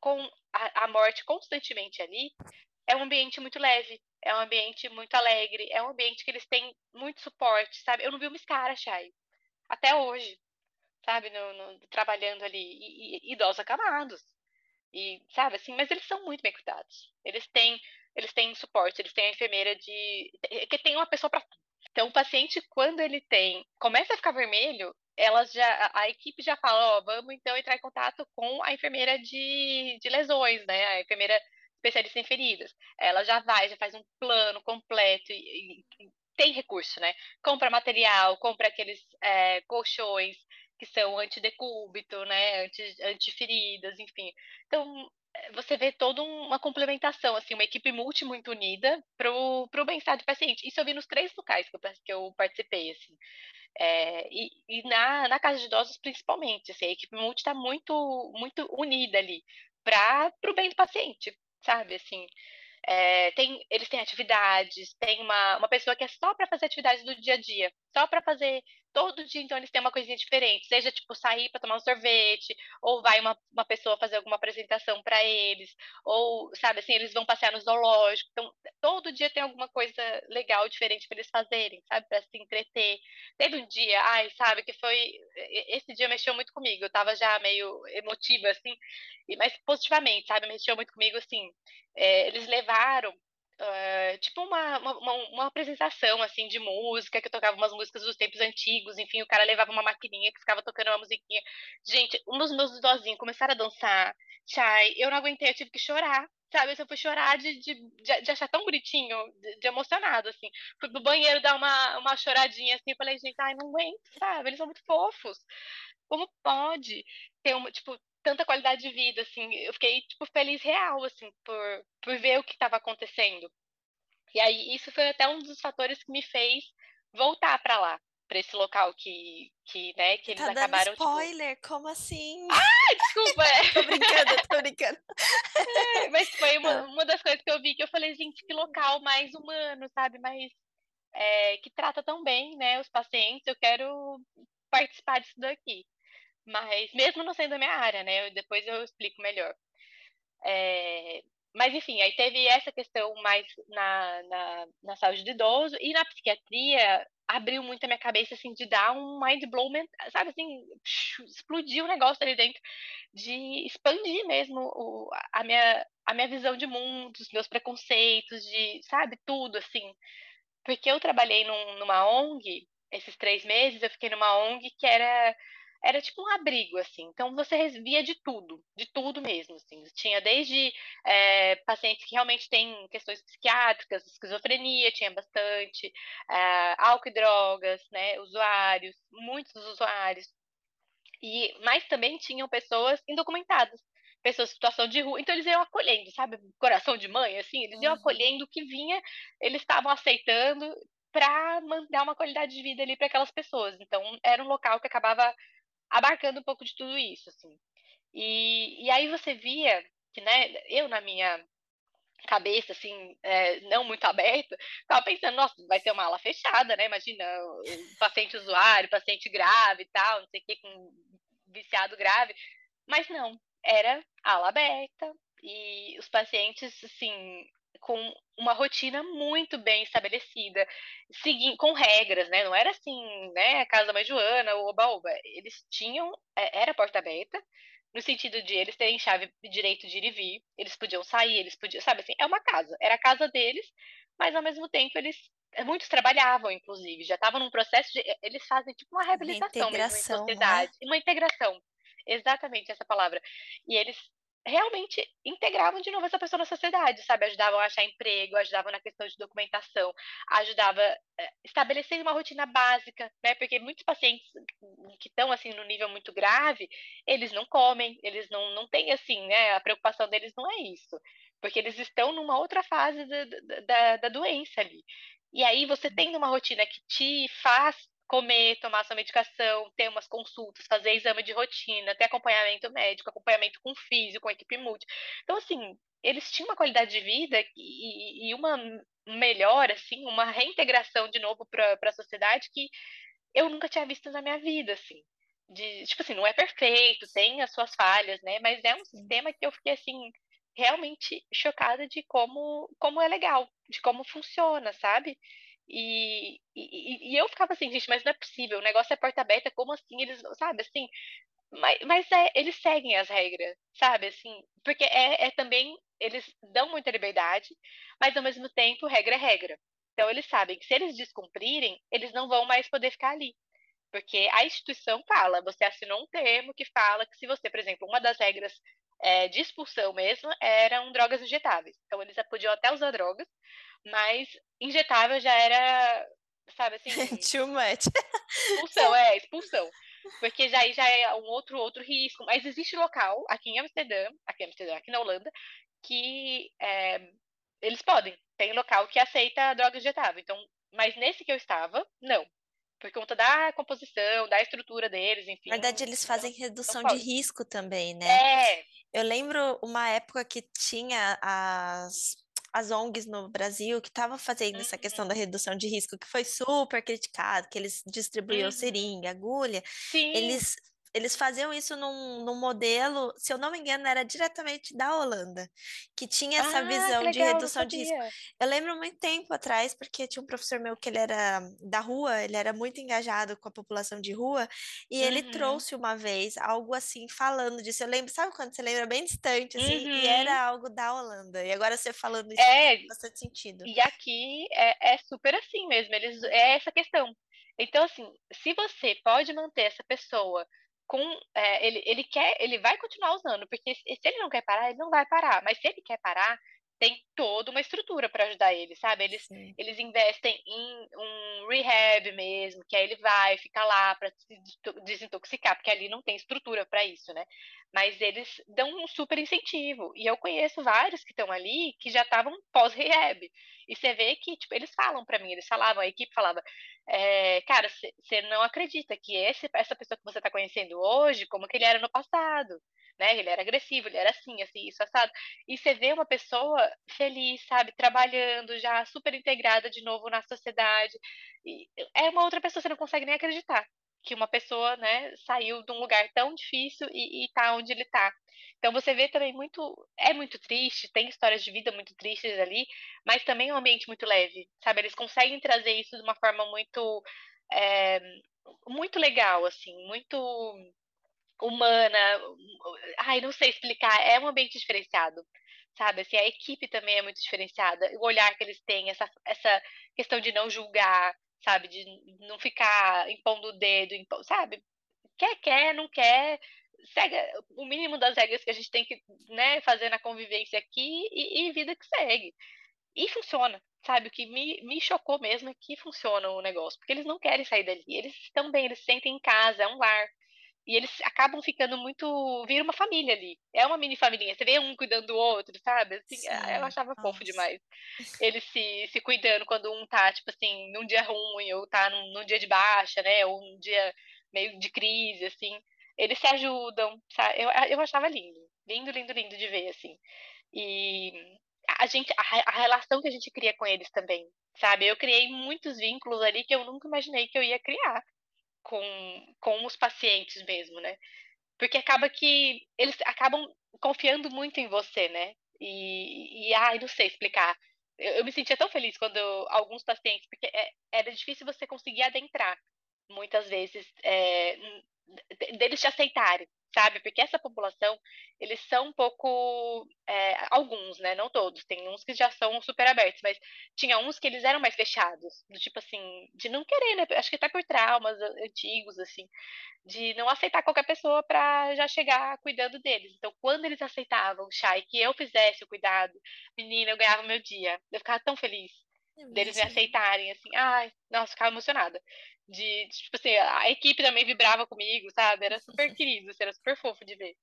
com a, a morte constantemente ali, é um ambiente muito leve, é um ambiente muito alegre, é um ambiente que eles têm muito suporte, sabe? Eu não vi uma escara, Chay, até hoje, sabe? No, no, trabalhando ali, e, e, idosos acamados, e, sabe, assim, mas eles são muito bem cuidados. Eles têm, eles têm suporte, eles têm a enfermeira de. que tem uma pessoa para. Então, o paciente, quando ele tem. começa a ficar vermelho, elas já. A equipe já fala, ó, oh, vamos então entrar em contato com a enfermeira de, de lesões, né? A enfermeira especialista em feridas. Ela já vai, já faz um plano completo e, e tem recurso, né? Compra material, compra aqueles é, colchões, que são antidecúbito, né, anti, antiferidas, enfim. Então, você vê toda uma complementação, assim, uma equipe multi muito unida para o bem-estar do paciente. Isso eu vi nos três locais que eu, que eu participei, assim. É, e, e na, na casa de idosos, principalmente, assim, a equipe multi está muito, muito unida ali para o bem do paciente, sabe, assim. É, tem, eles têm atividades, tem uma, uma pessoa que é só para fazer atividades do dia a dia, só para fazer todo dia, então eles têm uma coisinha diferente, seja tipo sair para tomar um sorvete, ou vai uma, uma pessoa fazer alguma apresentação para eles, ou sabe assim, eles vão passear no zoológico. Então, todo dia tem alguma coisa legal, diferente para eles fazerem, sabe, para se entreter. Teve um dia, ai, sabe, que foi esse dia mexeu muito comigo. Eu tava já meio emotiva assim, mas positivamente, sabe, mexeu muito comigo assim. É, eles levaram Uh, tipo uma, uma, uma, apresentação assim de música, que eu tocava umas músicas dos tempos antigos, enfim, o cara levava uma maquininha que ficava tocando uma musiquinha. Gente, um dos meus idosinhos começaram a dançar, Chai, eu não aguentei, eu tive que chorar, sabe? Eu fui chorar de, de, de, achar tão bonitinho, de, de, emocionado, assim. Fui pro banheiro dar uma, uma choradinha assim, falei, gente, ai, não aguento, sabe? Eles são muito fofos. Como pode ter uma, tipo, tanta qualidade de vida, assim. Eu fiquei, tipo, feliz real, assim, por, por ver o que estava acontecendo. E aí, isso foi até um dos fatores que me fez voltar para lá, para esse local que, que, né, que eles tá acabaram, dando spoiler, tipo... como assim? Ah, desculpa! É. [LAUGHS] tô brincando, tô brincando. É, mas foi uma, uma das coisas que eu vi que eu falei, gente, que local mais humano, sabe? Mais é, que trata tão bem, né, os pacientes. Eu quero participar disso daqui. Mas, mesmo não sendo a minha área, né? Depois eu explico melhor. É, mas, enfim, aí teve essa questão mais na, na, na, saúde do idoso e na psiquiatria abriu muito a minha cabeça, assim, de dar um mind blow, sabe, assim, explodiu o negócio ali dentro, de expandir mesmo o, a, minha, a minha visão de mundo, os meus preconceitos, de, sabe, tudo, assim. Porque eu trabalhei num, numa ONG, esses três meses, eu fiquei numa ONG que era era tipo um abrigo, assim. Então você via de tudo, de tudo mesmo, assim. Tinha desde é, pacientes que realmente têm questões psiquiátricas, esquizofrenia, tinha bastante, é, álcool e drogas, né, usuários, muitos usuários. E, mas também tinham pessoas indocumentadas, pessoas em situação de rua. Então eles iam acolhendo, sabe? Coração de mãe, assim, eles iam uhum. acolhendo o que vinha, eles estavam aceitando para dar uma qualidade de vida ali para aquelas pessoas. Então era um local que acabava abarcando um pouco de tudo isso, assim. E, e aí você via que, né, eu na minha cabeça, assim, é, não muito aberta, tava pensando, nossa, vai ser uma ala fechada, né? Imagina, paciente usuário, paciente grave e tal, não sei o que, com viciado grave. Mas não, era ala aberta e os pacientes, assim, com uma rotina muito bem estabelecida, seguindo, com regras, né? Não era assim, né? Casa da Mãe Joana, oba-oba. Eles tinham, é, era porta aberta, no sentido de eles terem chave direito de ir e vir, eles podiam sair, eles podiam, sabe assim, é uma casa, era a casa deles, mas ao mesmo tempo eles muitos trabalhavam, inclusive, já estavam num processo de eles fazem tipo uma reabilitação mesmo em né? sociedade, né? uma integração. Exatamente essa palavra. E eles realmente integravam de novo essa pessoa na sociedade, sabe? Ajudavam a achar emprego, ajudavam na questão de documentação, ajudava eh, estabelecendo uma rotina básica, né? Porque muitos pacientes que estão assim no nível muito grave, eles não comem, eles não, não têm assim, né? A preocupação deles não é isso, porque eles estão numa outra fase da, da, da doença ali. E aí você uhum. tendo uma rotina que te faz comer, tomar sua medicação, ter umas consultas, fazer exame de rotina, ter acompanhamento médico, acompanhamento com físico, com equipe multi. Então, assim, eles tinham uma qualidade de vida e, e uma melhora, assim, uma reintegração de novo para a sociedade que eu nunca tinha visto na minha vida, assim. De, tipo assim, não é perfeito, tem as suas falhas, né? Mas é um sistema que eu fiquei, assim, realmente chocada de como, como é legal, de como funciona, sabe? E, e, e, eu ficava assim, gente, mas não é possível, o negócio é porta aberta, como assim? Eles, sabe, assim, mas, mas é, eles seguem as regras, sabe, assim, porque é, é também, eles dão muita liberdade, mas ao mesmo tempo, regra é regra. Então, eles sabem que se eles descumprirem, eles não vão mais poder ficar ali. Porque a instituição fala, você assinou um termo que fala que se você, por exemplo, uma das regras é, de expulsão mesmo eram drogas injetáveis. Então, eles podiam até usar drogas, mas injetável já era, sabe assim. [LAUGHS] Too much. Expulsão, é, expulsão. porque já, já é um outro, outro risco. Mas existe local, aqui em Amsterdã, aqui em Amsterdã, aqui na Holanda, que é, eles podem. Tem local que aceita droga injetável. Então, mas nesse que eu estava, não. Por conta da composição, da estrutura deles, enfim. Na verdade, eles fazem não, redução de risco também, né? É. Eu lembro uma época que tinha as as ONGs no Brasil que estavam fazendo uhum. essa questão da redução de risco, que foi super criticado, que eles distribuíam uhum. seringa, agulha, Sim. eles eles faziam isso num, num, modelo, se eu não me engano, era diretamente da Holanda, que tinha essa ah, visão legal, de redução de risco. Eu lembro muito tempo atrás, porque tinha um professor meu que ele era da rua, ele era muito engajado com a população de rua, e uhum. ele trouxe uma vez algo assim, falando disso. Eu lembro, sabe quando você lembra bem distante, assim, uhum. e era algo da Holanda. E agora você falando isso é, faz bastante sentido. E aqui é, é super assim mesmo, eles, é essa questão. Então, assim, se você pode manter essa pessoa com é, ele, ele quer, ele vai continuar usando, porque se ele não quer parar, ele não vai parar. Mas se ele quer parar, tem toda uma estrutura para ajudar ele, sabe? Eles, eles investem em um rehab mesmo, que aí ele vai ficar lá para se desintoxicar, porque ali não tem estrutura para isso, né? Mas eles dão um super incentivo. E eu conheço vários que estão ali que já estavam pós-rehab. E você vê que, tipo, eles falam para mim, eles falavam, a equipe falava, é, cara, você não acredita que esse, essa pessoa que você está conhecendo hoje, como que ele era no passado, né? Ele era agressivo, ele era assim, assim, isso, assado. E você vê uma pessoa feliz, sabe, trabalhando já, super integrada de novo na sociedade. E é uma outra pessoa, você não consegue nem acreditar que uma pessoa, né, saiu de um lugar tão difícil e, e tá onde ele tá. Então você vê também muito, é muito triste, tem histórias de vida muito tristes ali, mas também é um ambiente muito leve, sabe? Eles conseguem trazer isso de uma forma muito, é, muito legal, assim, muito humana. Ai, não sei explicar, é um ambiente diferenciado sabe? Assim, a equipe também é muito diferenciada. O olhar que eles têm, essa, essa questão de não julgar, sabe? De não ficar impondo o dedo, impondo, sabe? Quer, quer, não quer. Segue o mínimo das regras que a gente tem que né, fazer na convivência aqui e, e vida que segue. E funciona, sabe? O que me, me chocou mesmo é que funciona o negócio, porque eles não querem sair dali. Eles estão bem, eles se sentem em casa, é um lar. E eles acabam ficando muito. Vira uma família ali. É uma mini família. Você vê um cuidando do outro, sabe? Assim, Sim. eu achava fofo demais. Eles se, se cuidando quando um tá, tipo assim, num dia ruim, ou tá num, num dia de baixa, né? Ou um dia meio de crise, assim. Eles se ajudam, sabe? Eu, eu achava lindo. Lindo, lindo, lindo de ver, assim. E a gente, a, a relação que a gente cria com eles também, sabe? Eu criei muitos vínculos ali que eu nunca imaginei que eu ia criar com, com os pacientes mesmo, né? Porque acaba que eles acabam confiando muito em você, né? E, e ai, não sei explicar. Eu, eu me sentia tão feliz quando eu, alguns pacientes, porque é, era difícil você conseguir adentrar, muitas vezes, é, deles te aceitarem sabe? Porque essa população, eles são um pouco. É, alguns, né? Não todos. Tem uns que já são super abertos, mas tinha uns que eles eram mais fechados. Do tipo assim, de não querer, né? Acho que tá por traumas antigos, assim, de não aceitar qualquer pessoa para já chegar cuidando deles. Então, quando eles aceitavam, Chay, que eu fizesse o cuidado, menina, eu ganhava meu dia. Eu ficava tão feliz deles me aceitarem, assim, ai, nossa, ficava emocionada de, tipo assim, a equipe também vibrava comigo, sabe? Era super [LAUGHS] querido, assim, era super fofo de ver.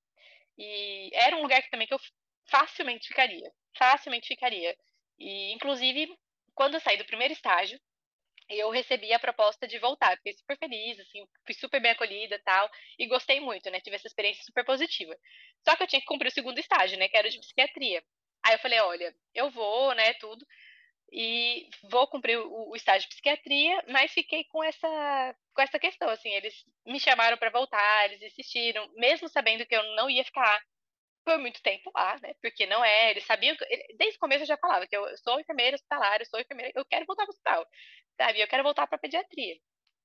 E era um lugar que também que eu facilmente ficaria, facilmente ficaria. E, inclusive, quando eu saí do primeiro estágio, eu recebi a proposta de voltar. Fiquei super feliz, assim, fui super bem acolhida e tal, e gostei muito, né? Tive essa experiência super positiva. Só que eu tinha que cumprir o segundo estágio, né? Que era de psiquiatria. Aí eu falei, olha, eu vou, né, tudo e vou cumprir o, estágio de psiquiatria, mas fiquei com essa com essa questão, assim, eles me chamaram para voltar, eles insistiram, mesmo sabendo que eu não ia ficar por muito tempo lá, né? Porque não é, eles sabiam que, desde o começo eu já falava que eu sou enfermeira hospitalar, eu sou enfermeira, eu quero voltar para o hospital, sabe? Eu quero voltar para pediatria.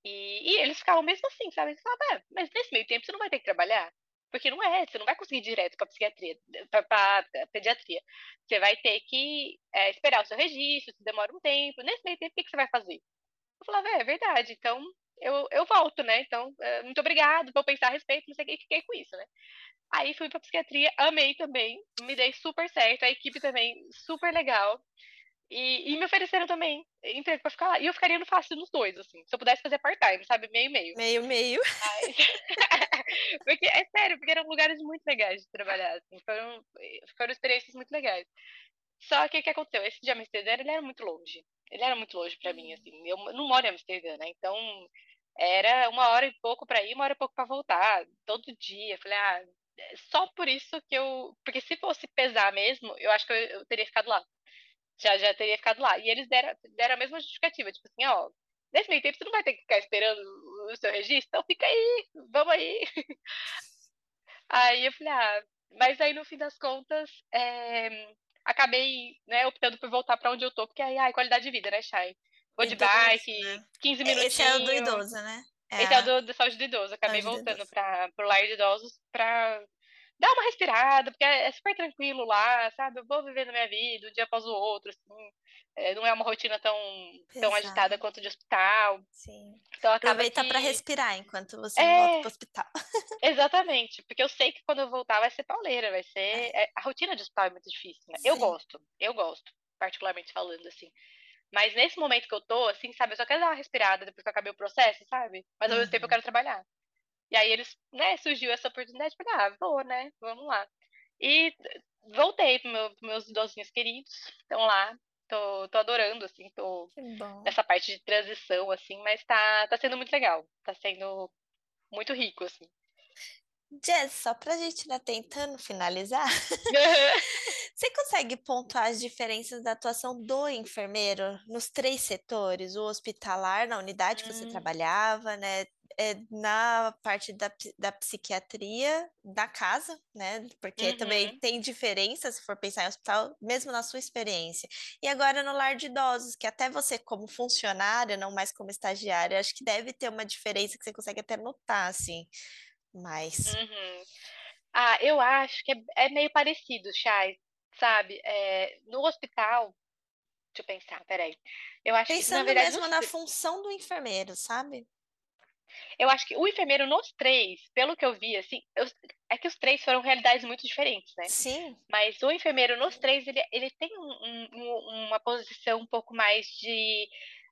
E, e, eles ficavam mesmo assim, sabe? Eles falavam, ah, mas nesse meio tempo você não vai ter que trabalhar? Porque não é, você não vai conseguir ir direto para psiquiatria, para pediatria. Você vai ter que é, esperar o seu registro, se demora um tempo. Nesse meio tempo, o que, você vai fazer? Eu falava, é, é verdade, então eu, eu volto, né? Então, é, muito obrigado, vou pensar a respeito, não sei o que, fiquei com isso, né? Aí fui para psiquiatria, amei também, me dei super certo, a equipe também super legal. E, e me ofereceram também emprego pra ficar lá. E eu ficaria no fácil nos dois, assim. Se eu pudesse fazer part-time, sabe? Meio-meio. Meio-meio. Mas... [LAUGHS] porque, é sério, porque eram lugares muito legais de trabalhar, assim. Foram, foram experiências muito legais. Só que o que aconteceu? Esse de Amsterdã, ele era muito longe. Ele era muito longe para mim, assim. Eu não moro em Amsterdã, né? Então, era uma hora e pouco para ir, uma hora e pouco para voltar, todo dia. Falei, ah, é só por isso que eu. Porque se fosse pesar mesmo, eu acho que eu, eu teria ficado lá. Já, já teria ficado lá. E eles deram, deram a mesma justificativa, tipo assim, ó, nesse meio tempo você não vai ter que ficar esperando o seu registro, então fica aí, vamos aí. [LAUGHS] Aí eu falei, ah, mas aí no fim das contas, é, acabei, né, optando por voltar para onde eu tô, porque aí, ai, qualidade de vida, né, Chay? Vou de bike, né? 15 minutinhos. Esse é o do idoso, né? É. Esse é o do, do saúde do idoso. Acabei voltando para o lar de idosos para dar uma respirada, porque é, é, super tranquilo lá, sabe? Eu vou vivendo minha vida um dia após o outro, assim. É, não é uma rotina tão, tão agitada quanto de hospital. Sim. Então Aproveita que... para respirar enquanto você é... volta pro hospital. [LAUGHS] Exatamente, porque eu sei que quando eu voltar vai ser pauleira, vai ser. É. é a rotina de hospital é muito difícil, né? Sim. Eu gosto, eu gosto, particularmente falando assim. Mas nesse momento que eu tô, assim, sabe, eu só quero dar uma respirada depois que eu acabei o processo, sabe? Mas ao uhum. mesmo tempo eu uhum. quero trabalhar. E aí eles, né, surgiu essa oportunidade, falei, ah, vou, né, vamos lá. E voltei para meu, meus idosinhos queridos, estão lá, tô, tô adorando, assim, tô nessa parte de transição, assim, mas tá, tá sendo muito legal, tá sendo muito rico, assim. Jess, só pra gente né, tentando finalizar, [LAUGHS] [LAUGHS] você consegue pontuar as diferenças da atuação do enfermeiro nos três setores? O hospitalar, na unidade que você hum. trabalhava, né? É, na parte da, da psiquiatria da casa, né? Porque uhum. também tem diferença se for pensar em hospital, mesmo na sua experiência. E agora no lar de idosos, que até você, como funcionária, não mais como estagiária, acho que deve ter uma diferença que você consegue até notar, assim mais. Uhum. Ah, eu acho que é, é meio parecido, Chay, sabe? É, no hospital, deixa eu pensar, peraí. Eu acho Pensando que, na verdade, mesmo na função do enfermeiro, sabe? Eu acho que o enfermeiro nos três, pelo que eu vi, assim, eu, é que os três foram realidades muito diferentes, né? Sim. Mas o enfermeiro nos três, ele, ele tem um, um, uma posição um pouco mais de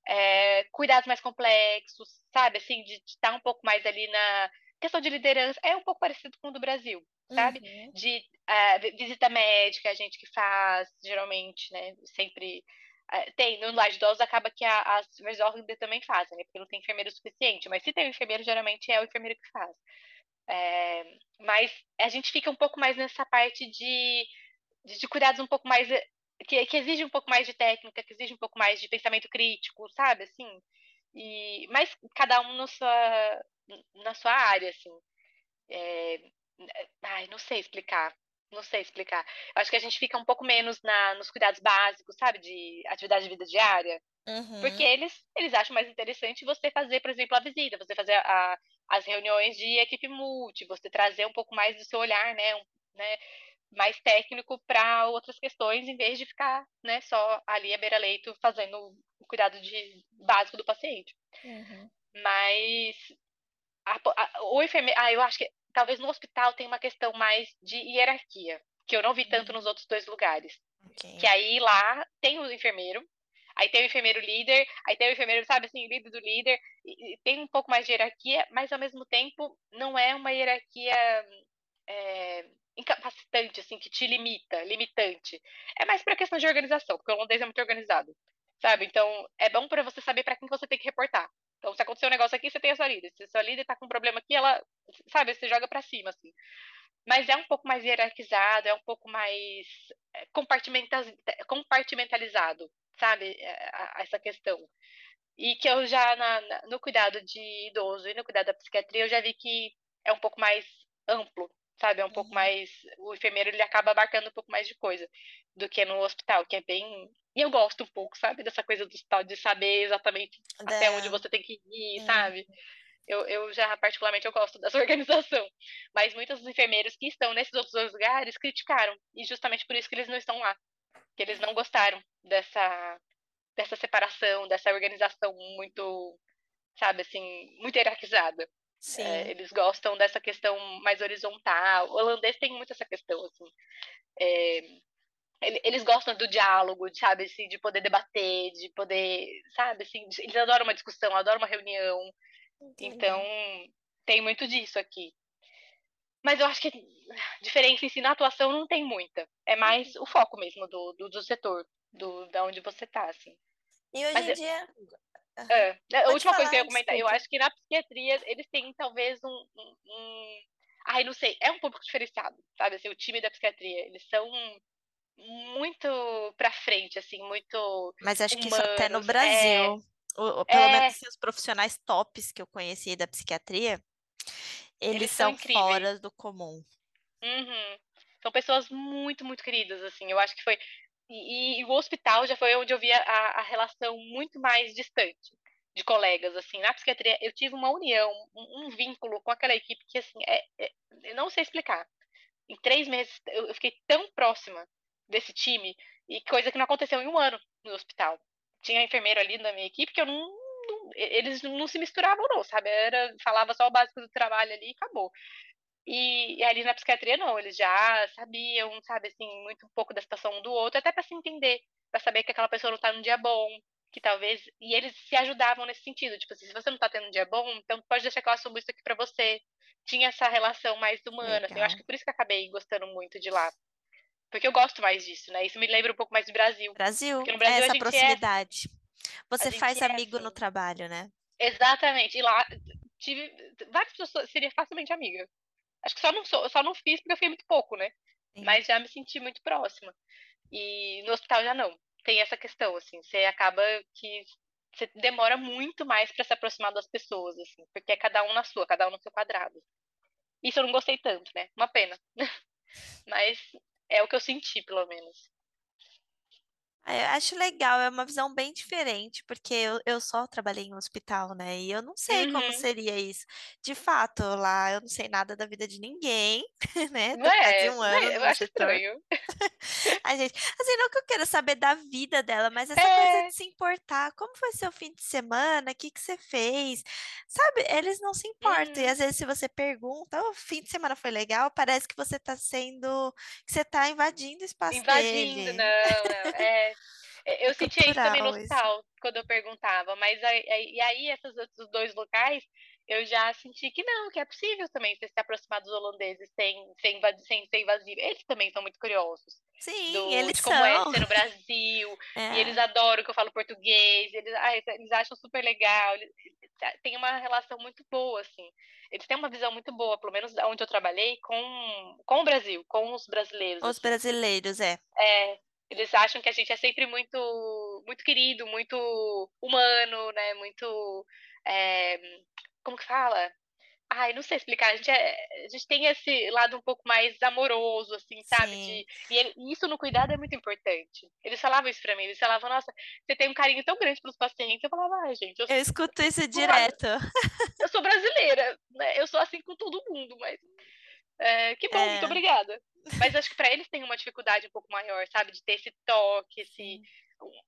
é, cuidados mais complexos, sabe? Assim, de estar tá um pouco mais ali na, questão de liderança é um pouco parecido com o do Brasil, sabe? Uhum. De uh, visita médica, a gente que faz, geralmente, né? Sempre tem. No lar de idosos acaba que as enfermeiras também fazem, né? Porque não tem enfermeiro suficiente. Mas se tem um enfermeiro, geralmente é o enfermeiro que faz. É, mas a gente fica um pouco mais nessa parte de, de, de cuidados um pouco mais. Que, que exige um pouco mais de técnica, que exige um pouco mais de pensamento crítico, sabe? Assim. E, mas cada um na sua, na sua área, assim. É, ai, não sei explicar. Não sei explicar. Acho que a gente fica um pouco menos na, nos cuidados básicos, sabe? De atividade de vida diária. Uhum. Porque eles, eles acham mais interessante você fazer, por exemplo, a visita, você fazer a, as reuniões de equipe multi, você trazer um pouco mais do seu olhar, né? Um, né mais técnico para outras questões, em vez de ficar né, só ali à beira-leito fazendo o cuidado de, básico do paciente. Uhum. Mas a, a, o enfermeiro. Ah, eu acho que talvez no hospital tem uma questão mais de hierarquia, que eu não vi tanto uhum. nos outros dois lugares. Okay. Que aí lá tem o enfermeiro, aí tem o enfermeiro líder, aí tem o enfermeiro, sabe assim, líder do líder, e, e tem um pouco mais de hierarquia, mas ao mesmo tempo não é uma hierarquia é, incapacitante, assim, que te limita, limitante. É mais para questão de organização, porque o holandês é muito organizado, sabe? Então, é bom para você saber para quem você tem que reportar. Então, se acontecer um negócio aqui, você tem a sua líder. Se a sua líder tá com um problema aqui, ela, sabe, você joga para cima, assim. Mas é um pouco mais hierarquizado, é um pouco mais é, compartimentalizado, sabe, é, essa questão. E que eu já, na, no cuidado de idoso e no cuidado da psiquiatria, eu já vi que é um pouco mais amplo, sabe? É um uhum. pouco mais. O enfermeiro ele acaba abarcando um pouco mais de coisa do que no hospital, que é bem e eu gosto um pouco, sabe, dessa coisa do hospital, de saber exatamente da... até onde você tem que ir, é. sabe? Eu, eu já, particularmente, eu gosto dessa [LAUGHS] organização. Mas muitos dos enfermeiros que estão nesses outros lugares criticaram. E justamente por isso que eles não estão lá. Que eles não gostaram dessa, dessa separação, dessa organização muito, sabe, assim, muito hierarquizada. É, eles gostam dessa questão mais horizontal. O holandês tem muito essa questão, assim. É, eles gostam do diálogo, sabe, assim, de poder debater, de poder, sabe, assim, eles adoram uma discussão, adoram uma reunião. Entendi. Então, tem muito disso aqui. Mas eu acho que diferença em si na atuação não tem muita. É mais o foco mesmo do, do, do setor, do, da onde você tá, assim. E hoje Mas em eu... dia. É, a última falar, coisa que eu ia comentar, desculpa. eu acho que na psiquiatria eles têm talvez um, um, um. Ai, não sei, é um público diferenciado, sabe? Assim, o time da psiquiatria, eles são muito pra frente, assim, muito. Mas acho humanos. que isso até no Brasil. É... O, pelo é... menos assim, os profissionais tops que eu conheci da psiquiatria, eles, eles são, são fora do comum. Uhum. São pessoas muito, muito queridas, assim. Eu acho que foi. E, e o hospital já foi onde eu vi a, a, relação muito mais distante de colegas, assim. Na psiquiatria, eu tive uma união, um, um vínculo com aquela equipe que, assim, é, é, eu não sei explicar. Em três meses, eu, eu fiquei tão próxima desse time, e coisa que não aconteceu em um ano no hospital. Tinha enfermeiro ali na minha equipe que eu não, não, eles não se misturavam não, sabe? Era falava só o básico do trabalho ali e acabou. E, e, ali na psiquiatria não, eles já sabiam, sabe, assim, muito um pouco da situação um do outro, até para se entender, para saber que aquela pessoa não tá num dia bom, que talvez e eles se ajudavam nesse sentido, tipo assim, se você não tá tendo um dia bom, então pode deixar que eu assumo isso aqui para você. Tinha essa relação mais humana, assim, eu acho que por isso que eu acabei gostando muito de lá. Porque eu gosto mais disso, né? Isso me lembra um pouco mais do Brasil. Brasil, Porque no Brasil essa proximidade. É... Você faz é amigo assim. no trabalho, né? Exatamente. E lá tive várias pessoas, seria facilmente amiga. Acho que só não sou, só não fiz porque eu fui muito pouco, né? Sim. Mas já me senti muito próxima. E no hospital já não. Tem essa questão, assim, você acaba que você demora muito mais para se aproximar das pessoas, assim, porque é cada um na sua, cada um no seu quadrado. Isso eu não gostei tanto, né? Uma pena. [LAUGHS] Mas é o que eu senti, pelo menos. Ah, eu acho legal, é uma visão bem diferente, porque eu, eu só trabalhei em um hospital, né? E eu não sei como Uhum. seria isso. De fato, lá eu não sei nada da vida de ninguém, [LAUGHS] né? Não Tô é? um Não ano é? Eu acho setor. estranho. [LAUGHS] A gente, assim, não que eu quero saber da vida dela, mas essa coisa É. de se importar. Como foi seu fim de semana? O que que você fez? Sabe? Eles não se importam. E Uhum. às vezes, se você pergunta, o fim de semana foi legal, parece que você tá sendo, que você tá invadindo o espaço Invadindo, dele. não, não. É. É, Eu sentia isso também no Cultural isso. hospital, quando eu perguntava, mas aí, e aí esses outros dois locais, eu já senti que não, que é possível também você se aproximar dos holandeses sem, sem, sem ser invasivo. Eles também são muito curiosos Sim, do, eles de como é são. ser no Brasil, [LAUGHS] e eles É, adoram que eu falo português, eles, ah, eles acham super legal, eles, tem uma relação muito boa, assim. Eles têm uma visão muito boa, pelo menos onde eu trabalhei, com, com o Brasil, com os brasileiros, os assim. brasileiros, é. É, eles acham que a gente é sempre muito, muito querido, muito humano, né? Muito, é, como que fala? Ai, não sei explicar. A gente, é- a gente tem esse lado um pouco mais amoroso, assim, sabe? De, e ele- e isso no cuidado é muito importante. Eles falavam isso pra mim. Eles falavam, nossa, você tem um carinho tão grande pelos pacientes. Eu falava, ai, gente, eu, Eu escuto isso sou- direto. eu sou brasileira, né? Eu sou assim com todo mundo, mas é, que bom, muito É, obrigada. Mas acho que pra eles tem uma dificuldade um pouco maior, sabe? De ter esse toque, esse.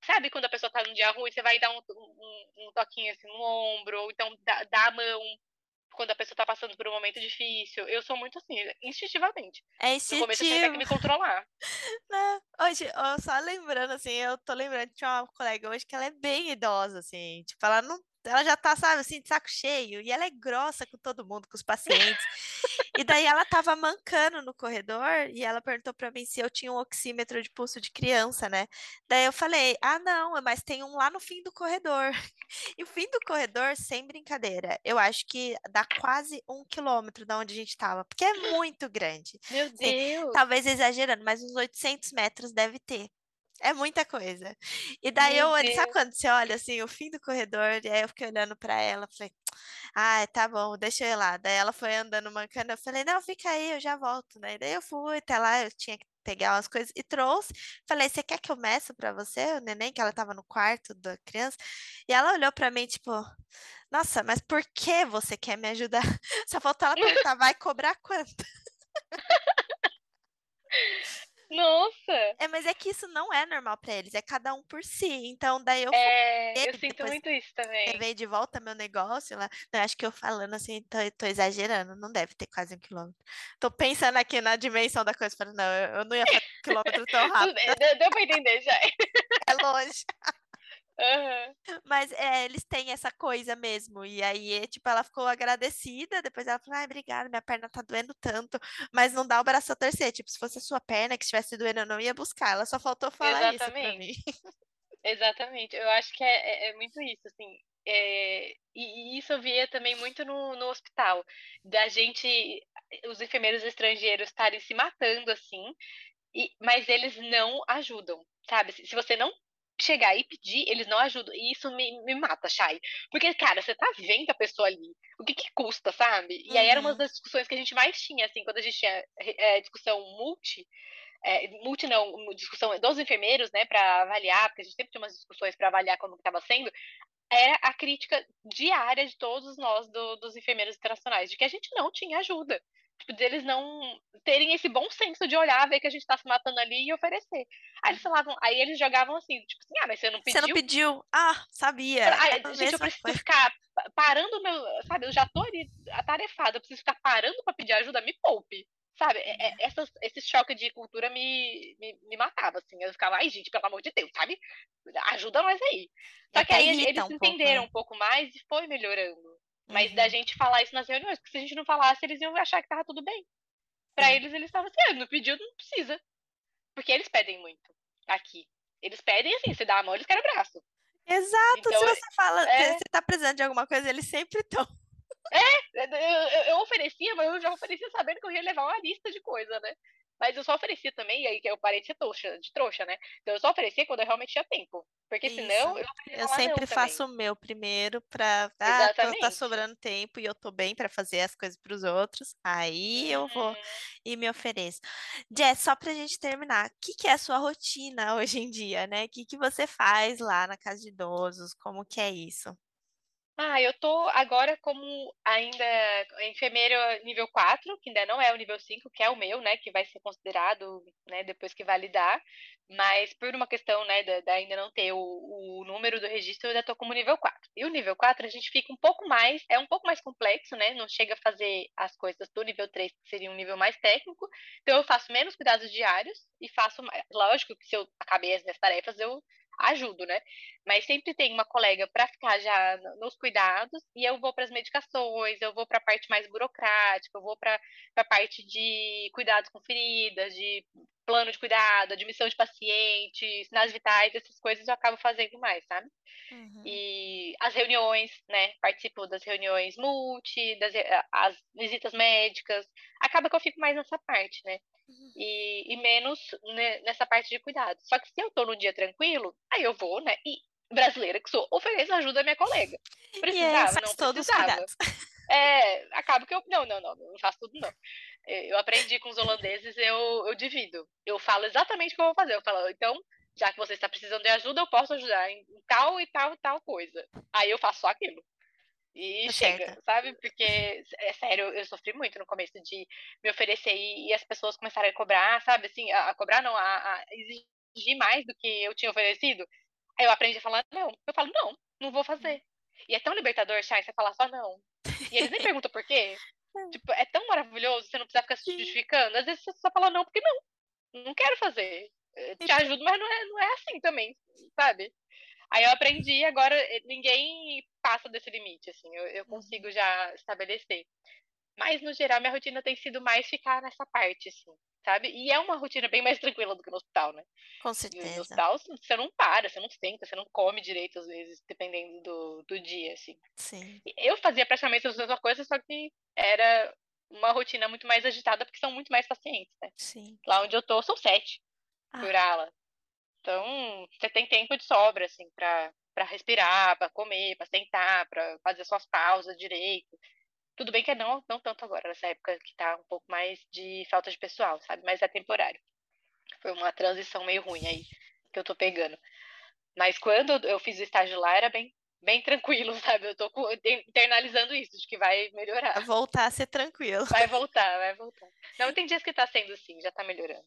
Sabe quando a pessoa tá num dia ruim, você vai dar um, um, um toquinho assim no ombro, ou então dá, dá a mão quando a pessoa tá passando por um momento difícil. Eu sou muito assim, instintivamente. É No começo eu tinha até que instintivo. me [LAUGHS] controlar. Né? Hoje, só lembrando, assim, eu tô lembrando de uma colega hoje que ela é bem idosa, assim, tipo, ela não, ela já tá, sabe, assim, de saco cheio, e ela é grossa com todo mundo, com os pacientes. E daí ela tava mancando no corredor, e ela perguntou pra mim se eu tinha um oxímetro de pulso de criança, né? Daí eu falei, ah, não, mas tem um lá no fim do corredor. E o fim do corredor, sem brincadeira, eu acho que dá quase um quilômetro da onde a gente tava, porque é muito grande. Meu Assim, Deus! talvez exagerando, mas uns 800 metros deve ter. É muita coisa. E daí eu, Meu olhei- sabe quando você olha assim, o fim do corredor, e aí eu fiquei olhando pra ela, falei, ah, tá bom, deixa eu ir lá. Daí ela foi andando mancando, eu falei, não, fica aí, eu já volto, né? Daí eu fui até lá, eu tinha que pegar umas coisas e trouxe. Falei, você quer que eu meça pra você, o neném, que ela tava no quarto da criança? E ela olhou pra mim, tipo, nossa, mas por que você quer me ajudar? [LAUGHS] Só faltou ela perguntar, vai cobrar quanto? [LAUGHS] [LAUGHS] Nossa! É, mas é que isso não é normal pra eles, é cada um por si. Então, daí eu É, eu sinto muito isso também. levei de volta meu negócio lá. Não, acho que eu falando assim, tô, tô exagerando, não deve ter quase um quilômetro. Tô pensando aqui na dimensão da coisa, falando, não, eu, eu não ia fazer um quilômetro tão [LAUGHS] rápido, Deu, deu pra entender já. [LAUGHS] é longe. Mas é, eles têm essa coisa mesmo. E aí, tipo, ela ficou agradecida. Depois ela falou: ai, obrigada, minha perna tá doendo tanto. Mas não dá o braço a torcer. Tipo, se fosse a sua perna que estivesse doendo, eu não ia buscar. Ela só faltou falar isso pra mim. Exatamente. Exatamente. Eu acho que é, é- é muito isso, assim. É, e, e isso eu via também muito no, no hospital, da gente, os enfermeiros estrangeiros estarem se matando assim, e, mas eles não ajudam, sabe? Se, se você não chegar e pedir, eles não ajudam. E isso me, me mata, Chay. Porque, cara, você tá vendo a pessoa ali. O que que custa, sabe? E aí era uma Uhum. das discussões que a gente mais tinha, assim, quando a gente tinha é, discussão multi é, multi não, discussão dos enfermeiros, né, para avaliar, porque a gente sempre tinha umas discussões para avaliar como estava sendo, era a crítica diária de todos nós do- dos enfermeiros internacionais, de que a gente não tinha ajuda. Tipo, deles não terem esse bom senso de olhar, ver que a gente tá se matando ali e oferecer. Aí eles falavam, aí eles jogavam assim, tipo assim, ah, mas você não Você não pediu? pediu? Ah, sabia. Ah, gente, eu preciso ficar pa- parando o meu, sabe, eu já tô ali atarefada, eu preciso ficar parando pra pedir ajuda, me poupe. Sabe, É- é- essas, esse choque de cultura me, me, me matava, assim. Eu ficava, ai, gente, pelo amor de Deus, sabe? Ajuda nós aí. Só que aí eles um pouco, entenderam né? um pouco mais e foi melhorando. Mas da Uhum. gente falar isso nas reuniões, porque se a gente não falasse, eles iam achar que tava tudo bem. Pra Sim. eles, eles estavam assim, ah, não pediu, não precisa. Porque eles pedem muito aqui. Eles pedem assim, você dá a mão, eles querem o braço. Exato. Então, Se você fala, é- você tá precisando de alguma coisa, eles sempre estão. [LAUGHS] Eu, eu- eu oferecia, mas eu já oferecia sabendo que eu ia levar uma lista de coisa, né? Mas eu só oferecia também, e aí que eu parei de ser trouxa, de trouxa, né? Então eu só oferecia quando eu realmente tinha tempo. Porque senão Isso. eu a Eu não sempre também. faço o meu primeiro pra. Ah, tá Exatamente. sobrando tempo e eu tô bem pra fazer as coisas pros outros. Aí eu vou Uhum. e me ofereço. Jess, só pra gente terminar, o que que é a sua rotina [LAUGHS] hoje em dia, né? O que que você faz lá na casa de idosos? Como que é isso? Ah, eu tô agora como ainda enfermeira nível 4, que ainda não é o nível 5, que é o meu, né, que vai ser considerado, né, depois que validar, mas por uma questão, né, da, da ainda não ter o, o número do registro, eu ainda tô como nível 4. E o nível 4 a gente fica um pouco mais, é um pouco mais complexo, né, não chega a fazer as coisas do nível 3, que seria um nível mais técnico, então eu faço menos cuidados diários e faço mais, lógico que se eu acabei as minhas tarefas, eu ajudo, né? Mas sempre tem uma colega para ficar já no- nos cuidados e eu vou para as medicações, eu vou para a parte mais burocrática, eu vou para a parte de cuidados com feridas, de plano de cuidado, admissão de pacientes, sinais vitais, essas coisas eu acabo fazendo mais, sabe? Uhum. E as reuniões, né? Participo das reuniões multi, das as visitas médicas. Acaba que eu fico mais nessa parte, né? E, e menos nessa parte de cuidado. Só que se eu tô num dia tranquilo, aí eu vou, né? E brasileira que sou, ofereço ajuda à minha colega. Aí Precisava? Não todos precisava. cuidados. É, acaba que eu. Não, não, não, não faço tudo, não. É, Eu aprendi com os holandeses, eu, eu divido. Eu falo exatamente o que eu vou fazer. Eu falo, então, já que você está precisando de ajuda, eu posso ajudar em tal e tal e tal coisa. Aí eu faço só aquilo. E Tá chega, certa. sabe? Porque, é sério, eu sofri muito no começo de me oferecer e, e as pessoas começarem a cobrar, sabe? Assim, a, a cobrar não, a, a exigir mais do que eu tinha oferecido. Aí eu aprendi a falar não. Eu falo, não, não vou fazer. E é tão libertador, Chay, você falar só não. E eles nem perguntam por quê. Tipo, é tão maravilhoso, você não precisa ficar se justificando. Às vezes você só fala não porque não. Não quero fazer. Eu Te ajudo, mas não é, não é assim também, sabe? Aí eu aprendi, agora eh, ninguém passa desse limite, assim, eu, eu consigo já estabelecer. Mas, no geral, minha rotina tem sido mais ficar nessa parte, assim, sabe? E é uma rotina bem mais tranquila do que no hospital, né? Com No, no certeza. hospital você não para, você não senta, você não come direito, às vezes, dependendo do, do dia, assim. Sim. Eu fazia praticamente as mesmas coisas, só que era uma rotina muito mais agitada, porque são muito mais pacientes, né? Sim. Lá onde eu tô, são sete por Ah, ala. Então, você tem tempo de sobra, assim, pra, pra respirar, pra comer, pra sentar, pra fazer suas pausas direito. Tudo bem que é não, não tanto agora, nessa época que tá um pouco mais de falta de pessoal, sabe? Mas é temporário. Foi uma transição meio ruim aí que eu tô pegando. Mas quando eu fiz o estágio lá, era bem, bem tranquilo, [LAUGHS] sabe? Eu tô internalizando isso, de que vai melhorar. voltar a ser tranquilo. Vai voltar, vai voltar. Não, tem dias que tá sendo assim, já tá melhorando.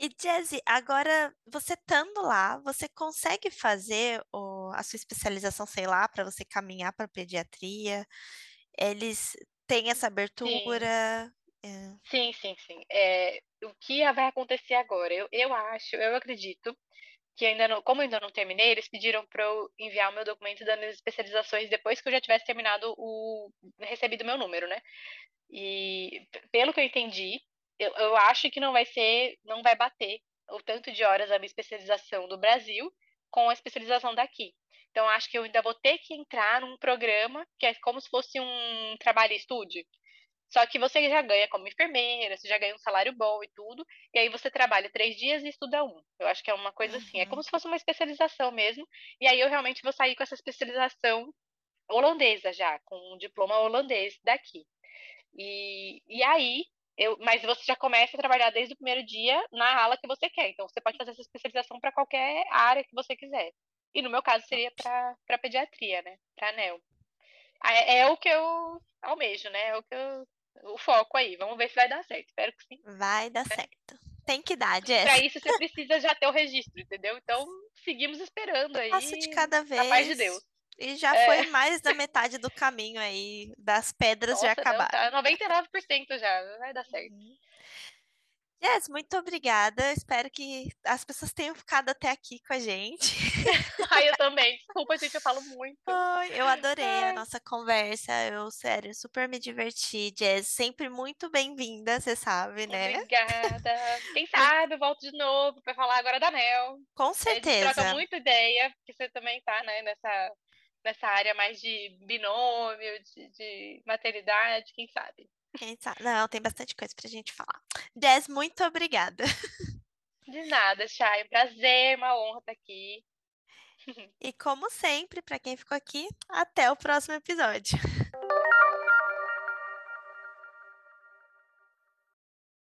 E Jazzy, agora você estando lá, você consegue fazer o, a sua especialização, sei lá, para você caminhar para pediatria? Eles têm essa abertura? Sim, é... sim, sim. sim. É, o que vai acontecer agora? Eu, eu acho, eu acredito que ainda não, como eu ainda não terminei, eles pediram para eu enviar o meu documento das minhas especializações depois que eu já tivesse terminado o recebido meu número, né? E pelo que eu entendi, eu, eu acho que não vai ser, não vai bater o tanto de horas a minha especialização do Brasil com a especialização daqui. Então, acho que eu ainda vou ter que entrar num programa que é como se fosse um trabalho estúdio. Só que você já ganha como enfermeira, você já ganha um salário bom e tudo, e aí você trabalha três dias e estuda um. Eu acho que é uma coisa uhum. assim, é como se fosse uma especialização mesmo, e aí eu realmente vou sair com essa especialização holandesa já, com um diploma holandês daqui. E, e aí, eu, mas você já começa a trabalhar desde o primeiro dia na ala que você quer. Então, você pode fazer essa especialização para qualquer área que você quiser. E no meu caso, seria para pediatria, né? Para anel. É, é, o que eu almejo, né? É o que eu, o foco aí. Vamos ver se vai dar certo. Espero que sim. Vai dar certo. Tem que dar, Jess. Para isso, você precisa já ter o registro, entendeu? Então, seguimos esperando aí. Passo de cada vez. A paz de Deus. E já é. foi [LAUGHS] mais da metade do caminho aí, das pedras Nossa, já acabaram. Não, tá 99% já, vai dar certo. Uhum. Jess, muito obrigada. Espero que as pessoas tenham ficado até aqui com a gente. [LAUGHS] Ai, eu também. Desculpa, gente, eu falo muito. Ai, eu adorei Ai. a nossa conversa. Eu, sério, super me diverti. Jess, sempre muito bem-vinda, você sabe, né? Obrigada. [LAUGHS] Quem sabe eu volto de novo para falar agora da Mel. Com certeza. A gente troca muita ideia, porque você também tá, né, nessa, nessa área mais de binômio, de, de maternidade, quem sabe. Quem sabe? Não, tem bastante coisa pra gente falar. Jess, muito obrigada. De nada, Chay. Prazer, uma honra estar aqui. E como sempre, para quem ficou aqui, até o próximo episódio.